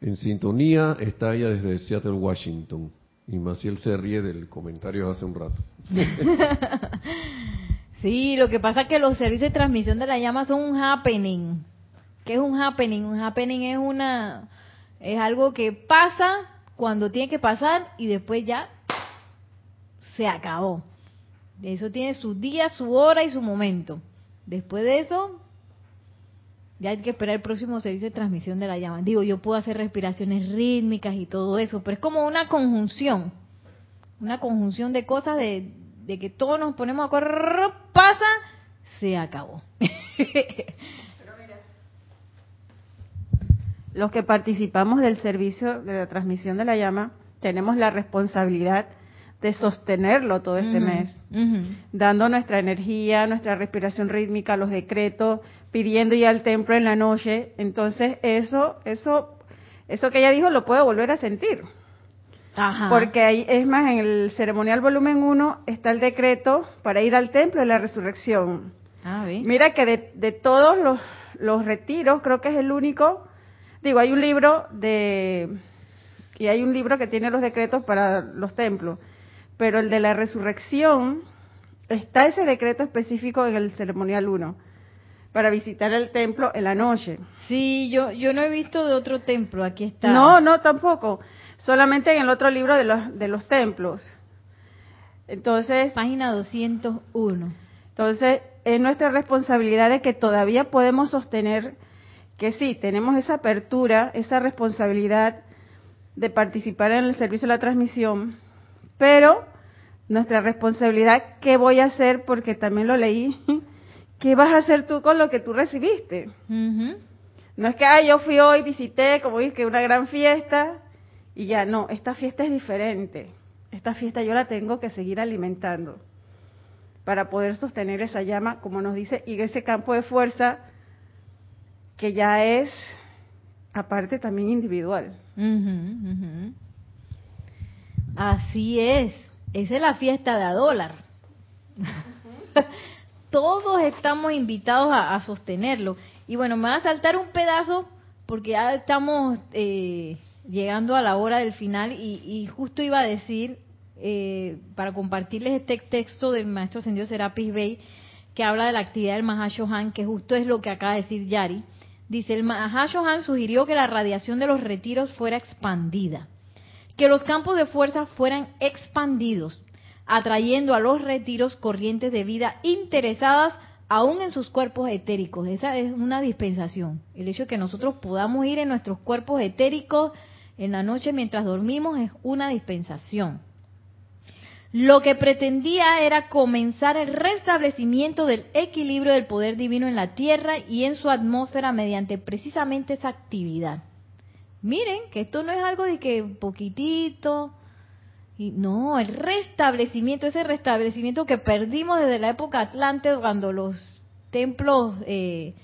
en sintonía. Está ella desde Seattle, Washington. Y Maciel se ríe del comentario hace un rato. Sí, lo que pasa es que los servicios de transmisión de la llama son un happening. ¿Qué es un happening? Un happening es una es algo que pasa cuando tiene que pasar y después ya se acabó. Eso tiene su día, su hora y su momento. Después de eso ya hay que esperar el próximo servicio de transmisión de la llama. Digo, yo puedo hacer respiraciones rítmicas y todo eso, pero es como una conjunción. Una conjunción de cosas de, de que todos nos ponemos a correr, pasa, se acabó. Los que participamos del servicio de la transmisión de la llama tenemos la responsabilidad de sostenerlo todo este mes, dando nuestra energía, nuestra respiración rítmica, los decretos, pidiendo ya al templo en la noche. Entonces, eso, eso, eso que ella dijo lo puedo volver a sentir. Ajá. Porque ahí, es más, en el ceremonial volumen 1 está el decreto para ir al templo de la resurrección. Ah. Mira que de, de todos los, los retiros, creo que es el único, digo, hay un libro de, y hay un libro que tiene los decretos para los templos, pero el de la resurrección, está ese decreto específico en el ceremonial 1, para visitar el templo en la noche. Sí, yo, yo no he visto de otro templo, aquí está. No, no, tampoco, solamente en el otro libro de los, de los templos. Entonces, Página 201. Entonces, es nuestra responsabilidad de que todavía podemos sostener que sí, tenemos esa apertura, esa responsabilidad de participar en el servicio de la transmisión, pero nuestra responsabilidad, ¿qué voy a hacer? Porque también lo leí, ¿qué vas a hacer tú con lo que tú recibiste? No es que, ah, yo fui hoy, visité, como dije, una gran fiesta, y ya, no, esta fiesta es diferente. Esta fiesta yo la tengo que seguir alimentando para poder sostener esa llama, como nos dice, y ese campo de fuerza que ya es, aparte, también individual. Ujú, ujú. Así es. Esa es la fiesta de a dólar. Todos estamos invitados a, a sostenerlo. Y bueno, me va a saltar un pedazo porque ya estamos eh, llegando a la hora del final y, y justo iba a decir, eh, para compartirles este texto del maestro ascendido Serapis Bey, que habla de la actividad del Mahashohan, que justo es lo que acaba de decir Yari. Dice, el Mahashohan sugirió que la radiación de los retiros fuera expandida, que los campos de fuerza fueran expandidos, atrayendo a los retiros corrientes de vida interesadas aún en sus cuerpos etéricos. Esa es una dispensación. El hecho de que nosotros podamos ir en nuestros cuerpos etéricos en la noche mientras dormimos es una dispensación. Lo que pretendía era comenzar el restablecimiento del equilibrio del poder divino en la Tierra y en su atmósfera mediante precisamente esa actividad. Miren que esto no es algo de que poquitito, y no, el restablecimiento, ese restablecimiento que perdimos desde la época Atlante, cuando los templos, eh,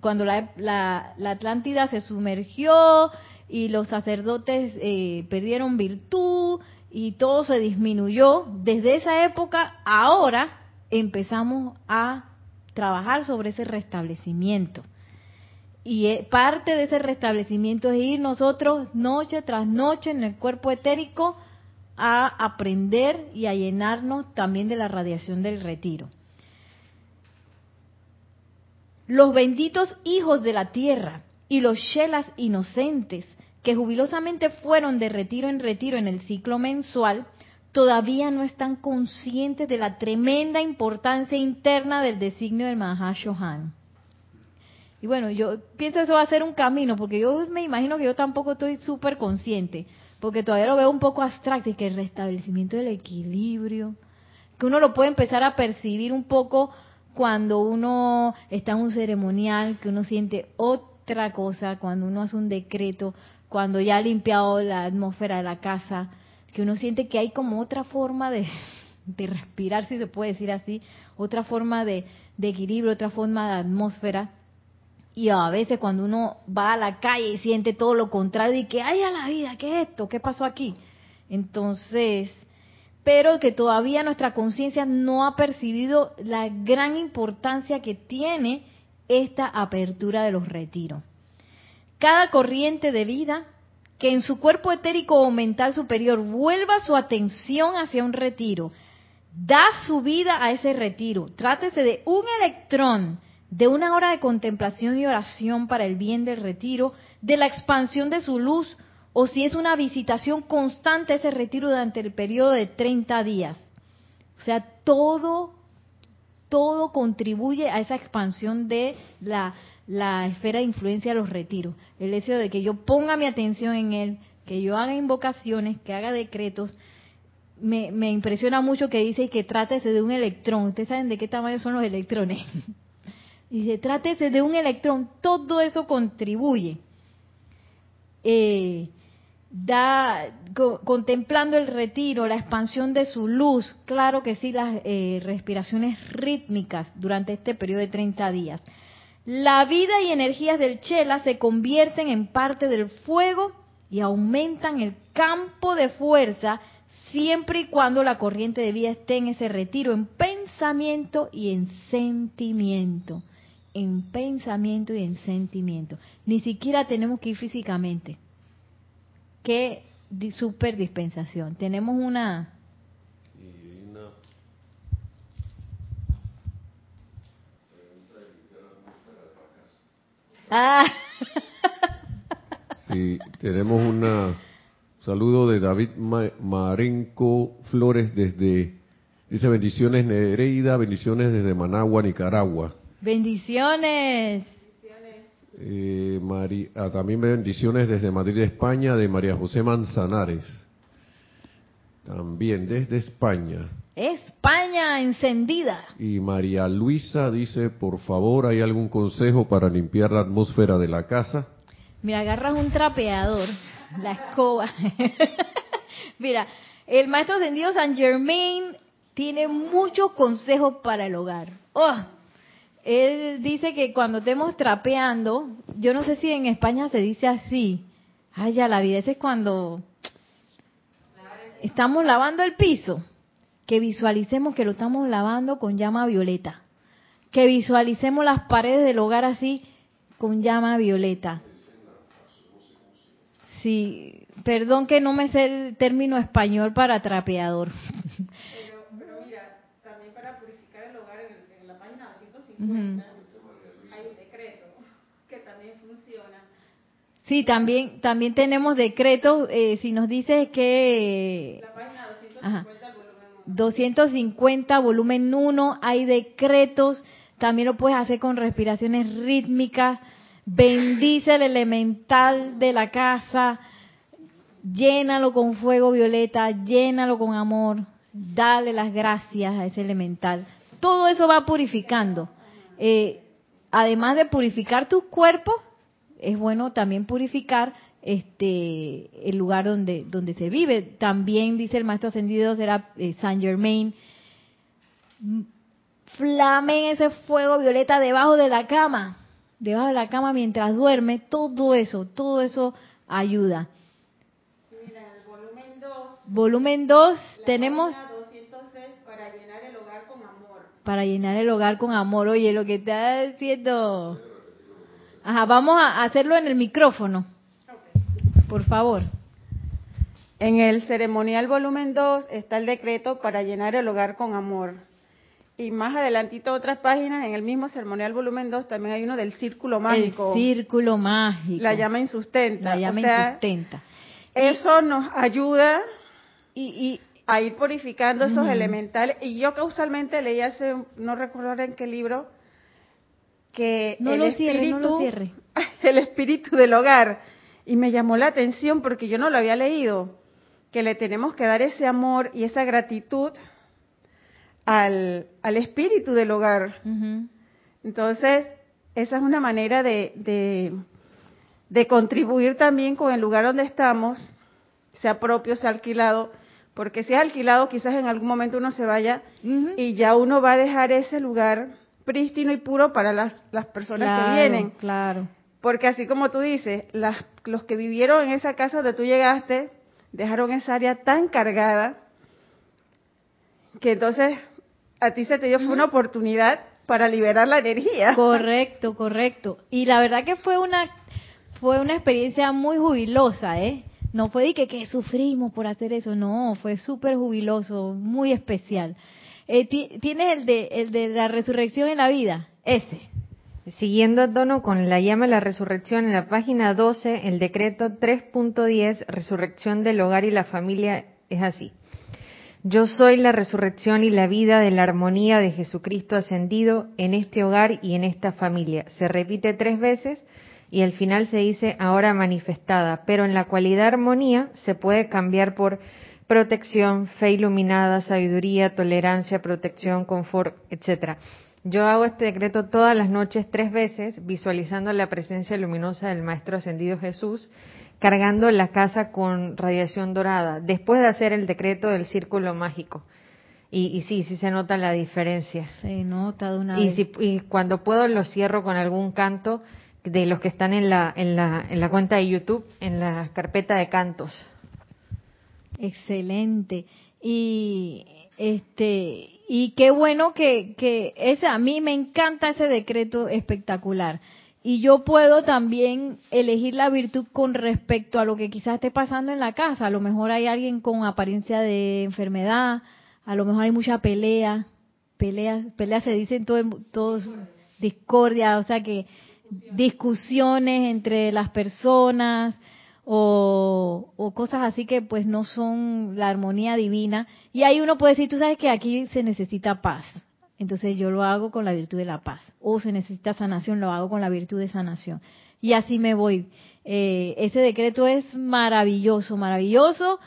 cuando la, la- Atlántida se sumergió y los sacerdotes eh, perdieron virtud y todo se disminuyó, desde esa época ahora empezamos a trabajar sobre ese restablecimiento. Y eh, parte de ese restablecimiento es ir nosotros noche tras noche en el cuerpo etérico a aprender y a llenarnos también de la radiación del retiro. Los benditos hijos de la tierra y los shelas inocentes que jubilosamente fueron de retiro en retiro en el ciclo mensual, todavía no están conscientes de la tremenda importancia interna del designio del Mahashohan. Y bueno, yo pienso eso va a ser un camino, porque yo me imagino que yo tampoco estoy súper consciente, porque todavía lo veo un poco abstracto, y que el restablecimiento del equilibrio, que uno lo puede empezar a percibir un poco cuando uno está en un ceremonial, que uno siente otra cosa, cuando uno hace un decreto, cuando ya ha limpiado la atmósfera de la casa, que uno siente que hay como otra forma de, respirar, si se puede decir así, otra forma de, de equilibrio, otra forma de atmósfera. Y a veces cuando uno va a la calle y siente todo lo contrario y que, ay, a la vida, ¿qué es esto? ¿Qué pasó aquí? Entonces, pero que todavía nuestra conciencia no ha percibido la gran importancia que tiene esta apertura de los retiros. Cada corriente de vida que en su cuerpo etérico o mental superior vuelva su atención hacia un retiro, da su vida a ese retiro. Trátese de un electrón, de una hora de contemplación y oración para el bien del retiro, de la expansión de su luz o si es una visitación constante ese retiro durante el periodo de 30 días. O sea, todo, todo contribuye a esa expansión de la, la esfera de influencia de los retiros. El hecho de que yo ponga mi atención en él, que yo haga invocaciones, que haga decretos, me, me impresiona mucho que dice que trátese de un electrón. Ustedes saben de qué tamaño son los electrones. Dice, trátese de un electrón. Todo eso contribuye. Eh, da contemplando el retiro, la expansión de su luz, claro que sí, las eh, respiraciones rítmicas durante este periodo de 30 días. La vida y energías del chela se convierten en parte del fuego y aumentan el campo de fuerza siempre y cuando la corriente de vida esté en ese retiro, en pensamiento y en sentimiento. En pensamiento y en sentimiento. Ni siquiera tenemos que ir físicamente qué super dispensación. Tenemos una... Ah. Sí, tenemos un saludo de David Marenco Flores desde, dice bendiciones Nereida, bendiciones desde Managua, Nicaragua. Bendiciones. Eh, ah, también bendiciones desde Madrid, España, de María José Manzanares. También desde España. España encendida. Y María Luisa dice, por favor, ¿hay algún consejo para limpiar la atmósfera de la casa? Mira, agarras un trapeador, la escoba. Mira, el maestro ascendido San Germain tiene muchos consejos para el hogar. Oh, él dice que cuando estemos trapeando, yo no sé si en España se dice así, ay ya la vida, ese es cuando estamos lavando el piso, que visualicemos que lo estamos lavando con llama violeta, que visualicemos las paredes del hogar así con llama violeta. Sí, perdón que no me sé el término español para trapeador. Hay un decreto que también funciona. Sí, también también tenemos decretos. Eh, si nos dices que la página 250, volumen 250 volumen 1 hay decretos. También lo puedes hacer con respiraciones rítmicas. Bendice el elemental de la casa. Llénalo con fuego violeta. Llénalo con amor. Dale las gracias a ese elemental. Todo eso va purificando. Eh, además de purificar tus cuerpos, es bueno también purificar este el lugar donde donde se vive. También dice el maestro ascendido será eh, Saint Germain, flamen ese fuego violeta debajo de la cama, debajo de la cama mientras duerme. Todo eso, todo eso ayuda. Mira, el volumen 2. Volumen 2 tenemos para llenar el hogar con amor. Oye, lo que está haciendo... Ajá, vamos a hacerlo en el micrófono. Por favor. En el ceremonial volumen 2 está el decreto para llenar el hogar con amor. Y más adelantito otras páginas, en el mismo ceremonial volumen 2 también hay uno del círculo mágico. El círculo mágico. La llama insustenta. La llama insustenta. Eso nos ayuda y, a ir purificando esos elementales. Y yo causalmente leí hace, no recuerdo en qué libro, que no el lo espíritu, cierre, no lo cierre. el espíritu del hogar, y me llamó la atención porque yo no lo había leído, que le tenemos que dar ese amor y esa gratitud al, al espíritu del hogar. Entonces, esa es una manera de, de, de contribuir también con el lugar donde estamos, sea propio, sea alquilado, porque si es alquilado, quizás en algún momento uno se vaya y ya uno va a dejar ese lugar prístino y puro para las, las personas Claro, que vienen. Claro. Porque así como tú dices, las, los que vivieron en esa casa donde tú llegaste, dejaron esa área tan cargada que entonces a ti se te dio fue una oportunidad para liberar la energía. Correcto, correcto. Y la verdad que fue una fue una experiencia muy jubilosa, ¿eh? No fue de que, que sufrimos por hacer eso, no, fue súper jubiloso, muy especial. Eh, ti- ¿Tienes el de, el de la resurrección en la vida? Ese. Siguiendo a tono con la llama de la resurrección, en la página 12, el decreto 3.10, resurrección del hogar y la familia, es así. Yo soy la resurrección y la vida de la armonía de Jesucristo ascendido en este hogar y en esta familia. Se repite tres veces y al final se dice ahora manifestada, pero en la cualidad armonía se puede cambiar por protección, fe iluminada, sabiduría, tolerancia, protección, confort, etcétera. Yo hago este decreto todas las noches tres veces, visualizando la presencia luminosa del Maestro Ascendido Jesús, cargando la casa con radiación dorada, después de hacer el decreto del círculo mágico. Y, y sí, sí se nota la diferencia. Se nota de una Y, vez. si- y cuando puedo lo cierro con algún canto de los que están en la, en la, en la cuenta de YouTube, en la carpeta de cantos. Excelente. Y este y qué bueno que que ese a mí me encanta ese decreto espectacular. Y yo puedo también elegir la virtud con respecto a lo que quizás esté pasando en la casa. A lo mejor hay alguien con apariencia de enfermedad, a lo mejor hay mucha pelea, pelea, pelea se dice en todo, el- todos discordia, o sea que discusiones entre las personas o, cosas así que pues no son la armonía divina. Y ahí uno puede decir, tú sabes que aquí se necesita paz. Entonces yo lo hago con la virtud de la paz. O se necesita sanación, lo hago con la virtud de sanación. Y así me voy. Eh, ese decreto es maravilloso, maravilloso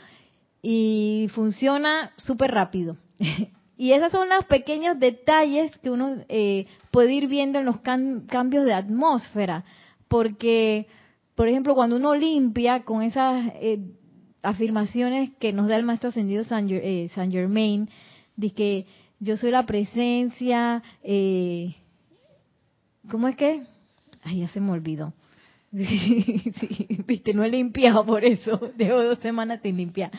y funciona súper rápido. y esos son los pequeños detalles que uno eh, puede ir viendo en los cam- cambios de atmósfera. Porque, por ejemplo, cuando uno limpia con esas eh, afirmaciones que nos da el maestro ascendido eh, San Germain, de que yo soy la presencia, eh, ¿cómo es que? Ay, ya se me olvidó. Viste, no he limpiado por eso, llevo dos semanas sin limpiar.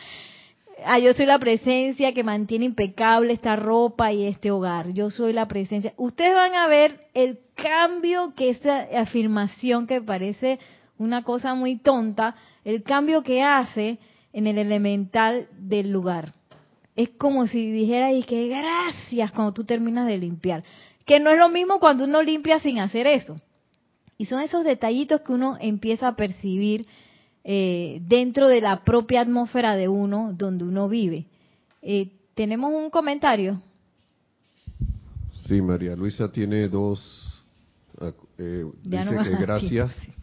Ah, yo soy la presencia que mantiene impecable esta ropa y este hogar. Yo soy la presencia. Ustedes van a ver el cambio que esa afirmación que parece una cosa muy tonta, el cambio que hace en el elemental del lugar. Es como si dijera y que gracias cuando tú terminas de limpiar. Que no es lo mismo cuando uno limpia sin hacer eso. Y son esos detallitos que uno empieza a percibir eh, dentro de la propia atmósfera de uno, donde uno vive. Eh, Tenemos un comentario. Sí, María Luisa tiene dos. eh, no dice que gracias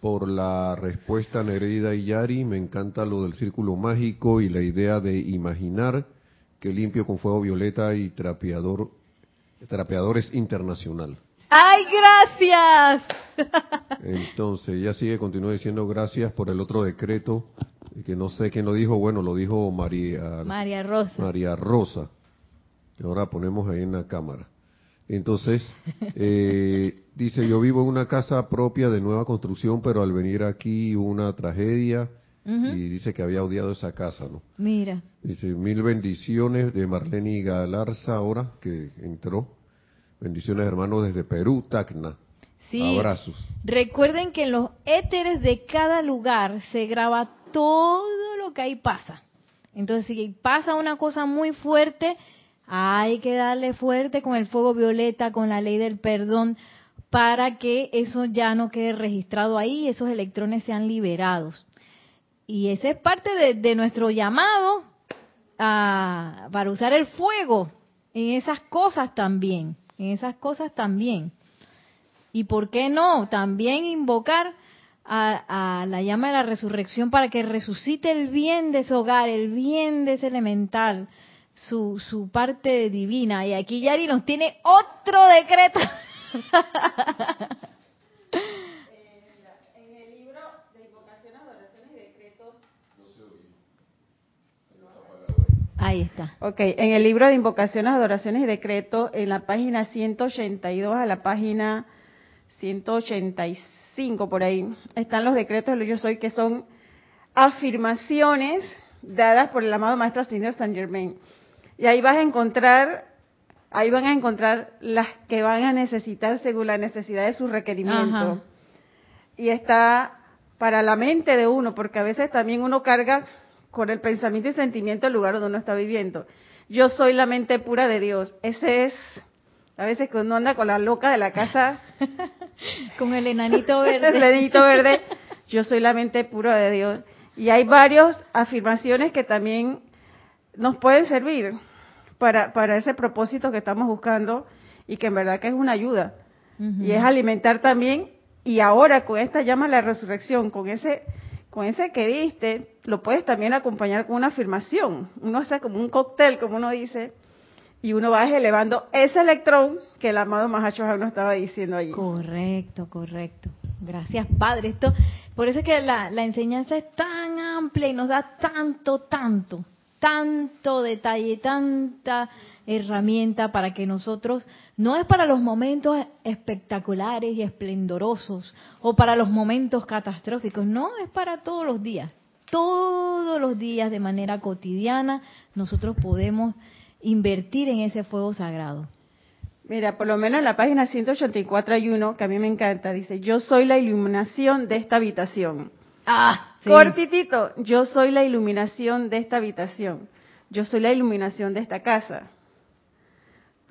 por la respuesta, Nereida y Yari. Me encanta lo del círculo mágico y la idea de imaginar que limpio con fuego violeta y trapeador, trapeador es internacional. ¡Ay, gracias! Entonces, ella sigue, continúa diciendo gracias por el otro decreto, que no sé quién lo dijo, bueno, lo dijo María, María Rosa. María Rosa. Ahora ponemos ahí en la cámara. Entonces, eh, dice, yo vivo en una casa propia de nueva construcción, pero al venir aquí hubo una tragedia y dice que había odiado esa casa, ¿no? Mira, Dice, mil bendiciones de Marlene Galarza ahora, que entró. Bendiciones, hermanos, desde Perú, Tacna. sí. Abrazos. Recuerden que en los éteres de cada lugar se graba todo lo que ahí pasa. Entonces, si pasa una cosa muy fuerte, hay que darle fuerte con el fuego violeta, con la ley del perdón, para que eso ya no quede registrado ahí, esos electrones sean liberados. Y esa es parte de, de nuestro llamado a, para usar el fuego en esas cosas también, en esas cosas también. Y por qué no, también invocar a, a, la llama de la resurrección para que resucite el bien de ese hogar, el bien de ese elemental, su, su parte divina. Y aquí Yari nos tiene otro decreto. Ahí está. Ok, en el libro de invocaciones, adoraciones y decretos, en la página 182 a la página 185 por ahí, están los decretos de yo soy, que son afirmaciones dadas por el amado Maestro Ascendido Saint Germain. Y ahí vas a encontrar, ahí van a encontrar las que van a necesitar según la necesidad de su requerimiento. Y está para la mente de uno, porque a veces también uno carga con el pensamiento y sentimiento del lugar donde uno está viviendo. Yo soy la mente pura de Dios. Ese es, a veces que uno anda con la loca de la casa. con el enanito verde. el enanito verde. Yo soy la mente pura de Dios. Y hay varias afirmaciones que también nos pueden servir para, para ese propósito que estamos buscando y que en verdad que es una ayuda. Y es alimentar también, y ahora con esta llama la resurrección, con ese con ese que diste, lo puedes también acompañar con una afirmación. Uno hace como un cóctel, como uno dice, y uno va elevando ese electrón que el amado Mahacho nos estaba diciendo allí. Correcto, correcto. Gracias, Padre. Esto, por eso es que la, la enseñanza es tan amplia y nos da tanto, tanto, tanto detalle, tanta herramienta para que nosotros, no es para los momentos espectaculares y esplendorosos o para los momentos catastróficos, no, es para todos los días. Todos los días de manera cotidiana nosotros podemos invertir en ese fuego sagrado. Mira, por lo menos en la página 184 hay uno que a mí me encanta, dice, yo soy la iluminación de esta habitación. Ah, cortitito, yo soy la iluminación de esta habitación. Yo soy la iluminación de esta casa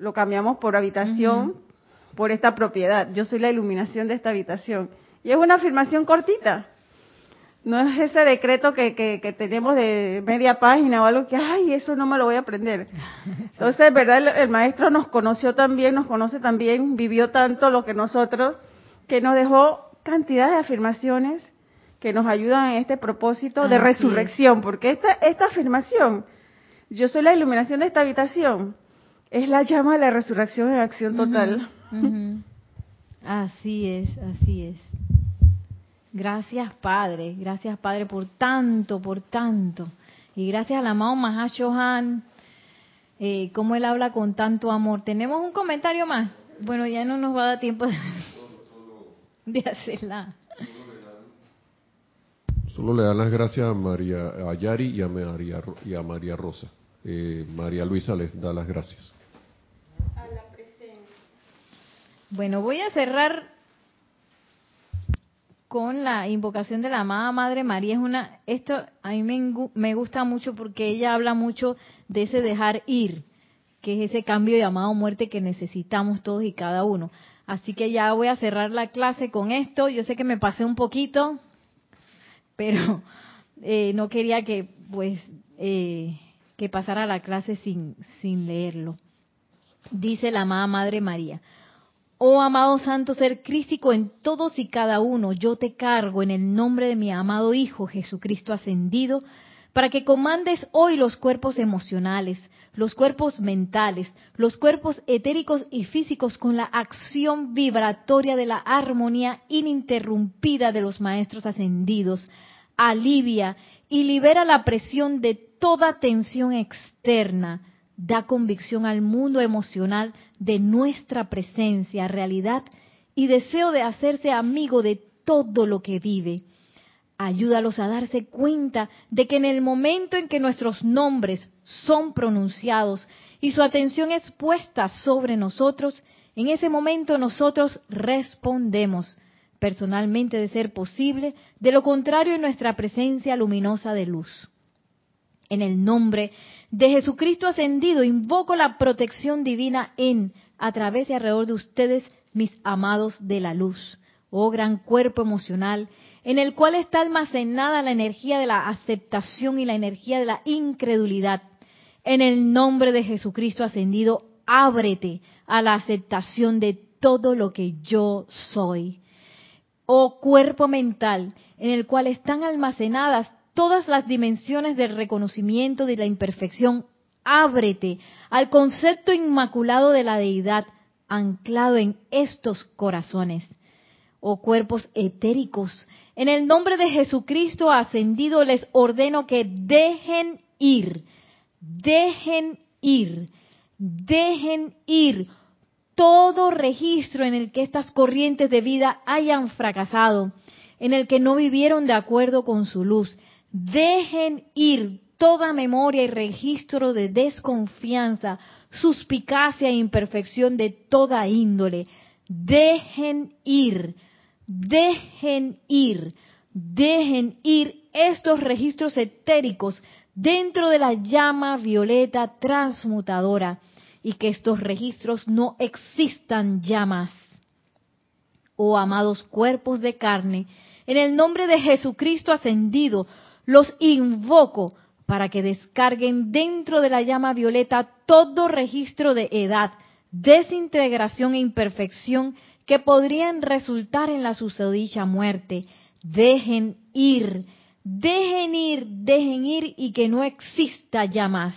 lo cambiamos por habitación, por esta propiedad. Yo soy la iluminación de esta habitación. Y es una afirmación cortita. No es ese decreto que, que, tenemos de media página o algo que, ay, eso no me lo voy a aprender. Entonces, ¿verdad? El, maestro nos conoció también, nos conoce también, vivió tanto lo que nosotros, que nos dejó cantidad de afirmaciones que nos ayudan en este propósito de resurrección. Porque esta, esta afirmación, yo soy la iluminación de esta habitación, es la llama de la resurrección en acción total. Así es, así es. Gracias Padre, gracias Padre por tanto, por tanto. Y gracias al amado Mahashohan, eh, como él habla con tanto amor. ¿Tenemos un comentario más? Bueno, ya no nos va a dar tiempo de, de hacerla. Solo le dan las gracias a María a Yari y a María, y a María Rosa. Eh, María Luisa les da las gracias. Bueno, voy a cerrar con la invocación de la amada Madre María. Es una, esto a mí me, gusta mucho porque ella habla mucho de ese dejar ir, que es ese cambio de amado muerte que necesitamos todos y cada uno. Así que ya voy a cerrar la clase con esto. Yo sé que me pasé un poquito, pero eh, no quería que pues eh, que pasara la clase sin, sin leerlo. Dice la amada Madre María. Oh amado Santo Ser Crístico en todos y cada uno, yo te cargo en el nombre de mi amado Hijo Jesucristo ascendido, para que comandes hoy los cuerpos emocionales, los cuerpos mentales, los cuerpos etéricos y físicos con la acción vibratoria de la armonía ininterrumpida de los maestros ascendidos. Alivia y libera la presión de toda tensión externa da convicción al mundo emocional de nuestra presencia, realidad y deseo de hacerse amigo de todo lo que vive. Ayúdalos a darse cuenta de que en el momento en que nuestros nombres son pronunciados y su atención es puesta sobre nosotros, en ese momento nosotros respondemos personalmente de ser posible, de lo contrario en nuestra presencia luminosa de luz. En el nombre de Jesucristo ascendido, invoco la protección divina en, a través y alrededor de ustedes, mis amados de la luz. Oh gran cuerpo emocional, en el cual está almacenada la energía de la aceptación y la energía de la incredulidad. En el nombre de Jesucristo ascendido, ábrete a la aceptación de todo lo que yo soy. Oh cuerpo mental, en el cual están almacenadas todas las dimensiones del reconocimiento de la imperfección, ábrete al concepto inmaculado de la deidad anclado en estos corazones. Oh cuerpos etéricos, en el nombre de Jesucristo ascendido les ordeno que dejen ir, dejen ir, dejen ir todo registro en el que estas corrientes de vida hayan fracasado, en el que no vivieron de acuerdo con su luz. Dejen ir toda memoria y registro de desconfianza, suspicacia e imperfección de toda índole. Dejen ir, dejen ir, dejen ir estos registros etéricos dentro de la llama violeta transmutadora y que estos registros no existan ya más. Oh amados cuerpos de carne, en el nombre de Jesucristo ascendido, los invoco para que descarguen dentro de la llama violeta todo registro de edad, desintegración e imperfección que podrían resultar en la susodicha muerte. Dejen ir, dejen ir, dejen ir y que no exista ya más.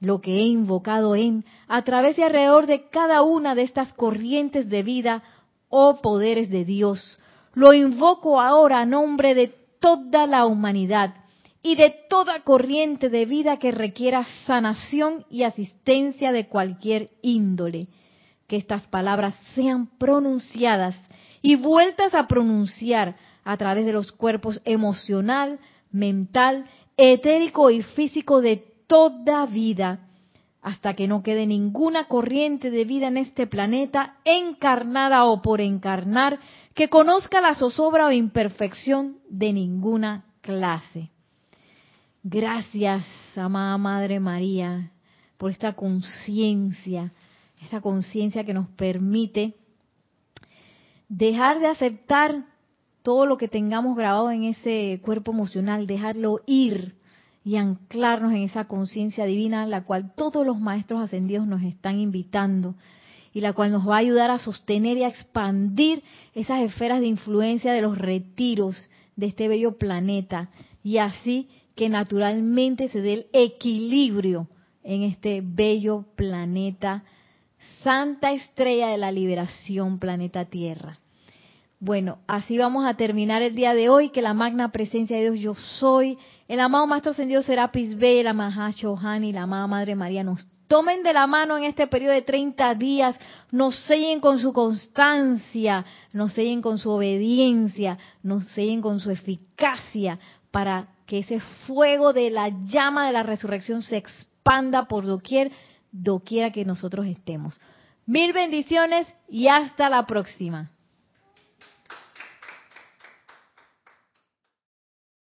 Lo que he invocado en, a través y alrededor de cada una de estas corrientes de vida, oh poderes de Dios, lo invoco ahora a nombre de toda la humanidad y de toda corriente de vida que requiera sanación y asistencia de cualquier índole. Que estas palabras sean pronunciadas y vueltas a pronunciar a través de los cuerpos emocional, mental, etérico y físico de toda vida, hasta que no quede ninguna corriente de vida en este planeta, encarnada o por encarnar, que conozca la zozobra o imperfección de ninguna clase. Gracias, amada Madre María, por esta conciencia, esta conciencia que nos permite dejar de aceptar todo lo que tengamos grabado en ese cuerpo emocional, dejarlo ir y anclarnos en esa conciencia divina, la cual todos los maestros ascendidos nos están invitando y la cual nos va a ayudar a sostener y a expandir esas esferas de influencia de los retiros de este bello planeta y así que naturalmente se dé el equilibrio en este bello planeta, santa estrella de la liberación, planeta Tierra. Bueno, así vamos a terminar el día de hoy, que la magna presencia de Dios yo soy, el amado Maestro Ascendido Serapis B, la Mahashohan y la amada Madre María nos tomen de la mano en este periodo de 30 días, nos sellen con su constancia, nos sellen con su obediencia, nos sellen con su eficacia para que ese fuego de la llama de la resurrección se expanda por doquier, doquiera que nosotros estemos. Mil bendiciones y hasta la próxima.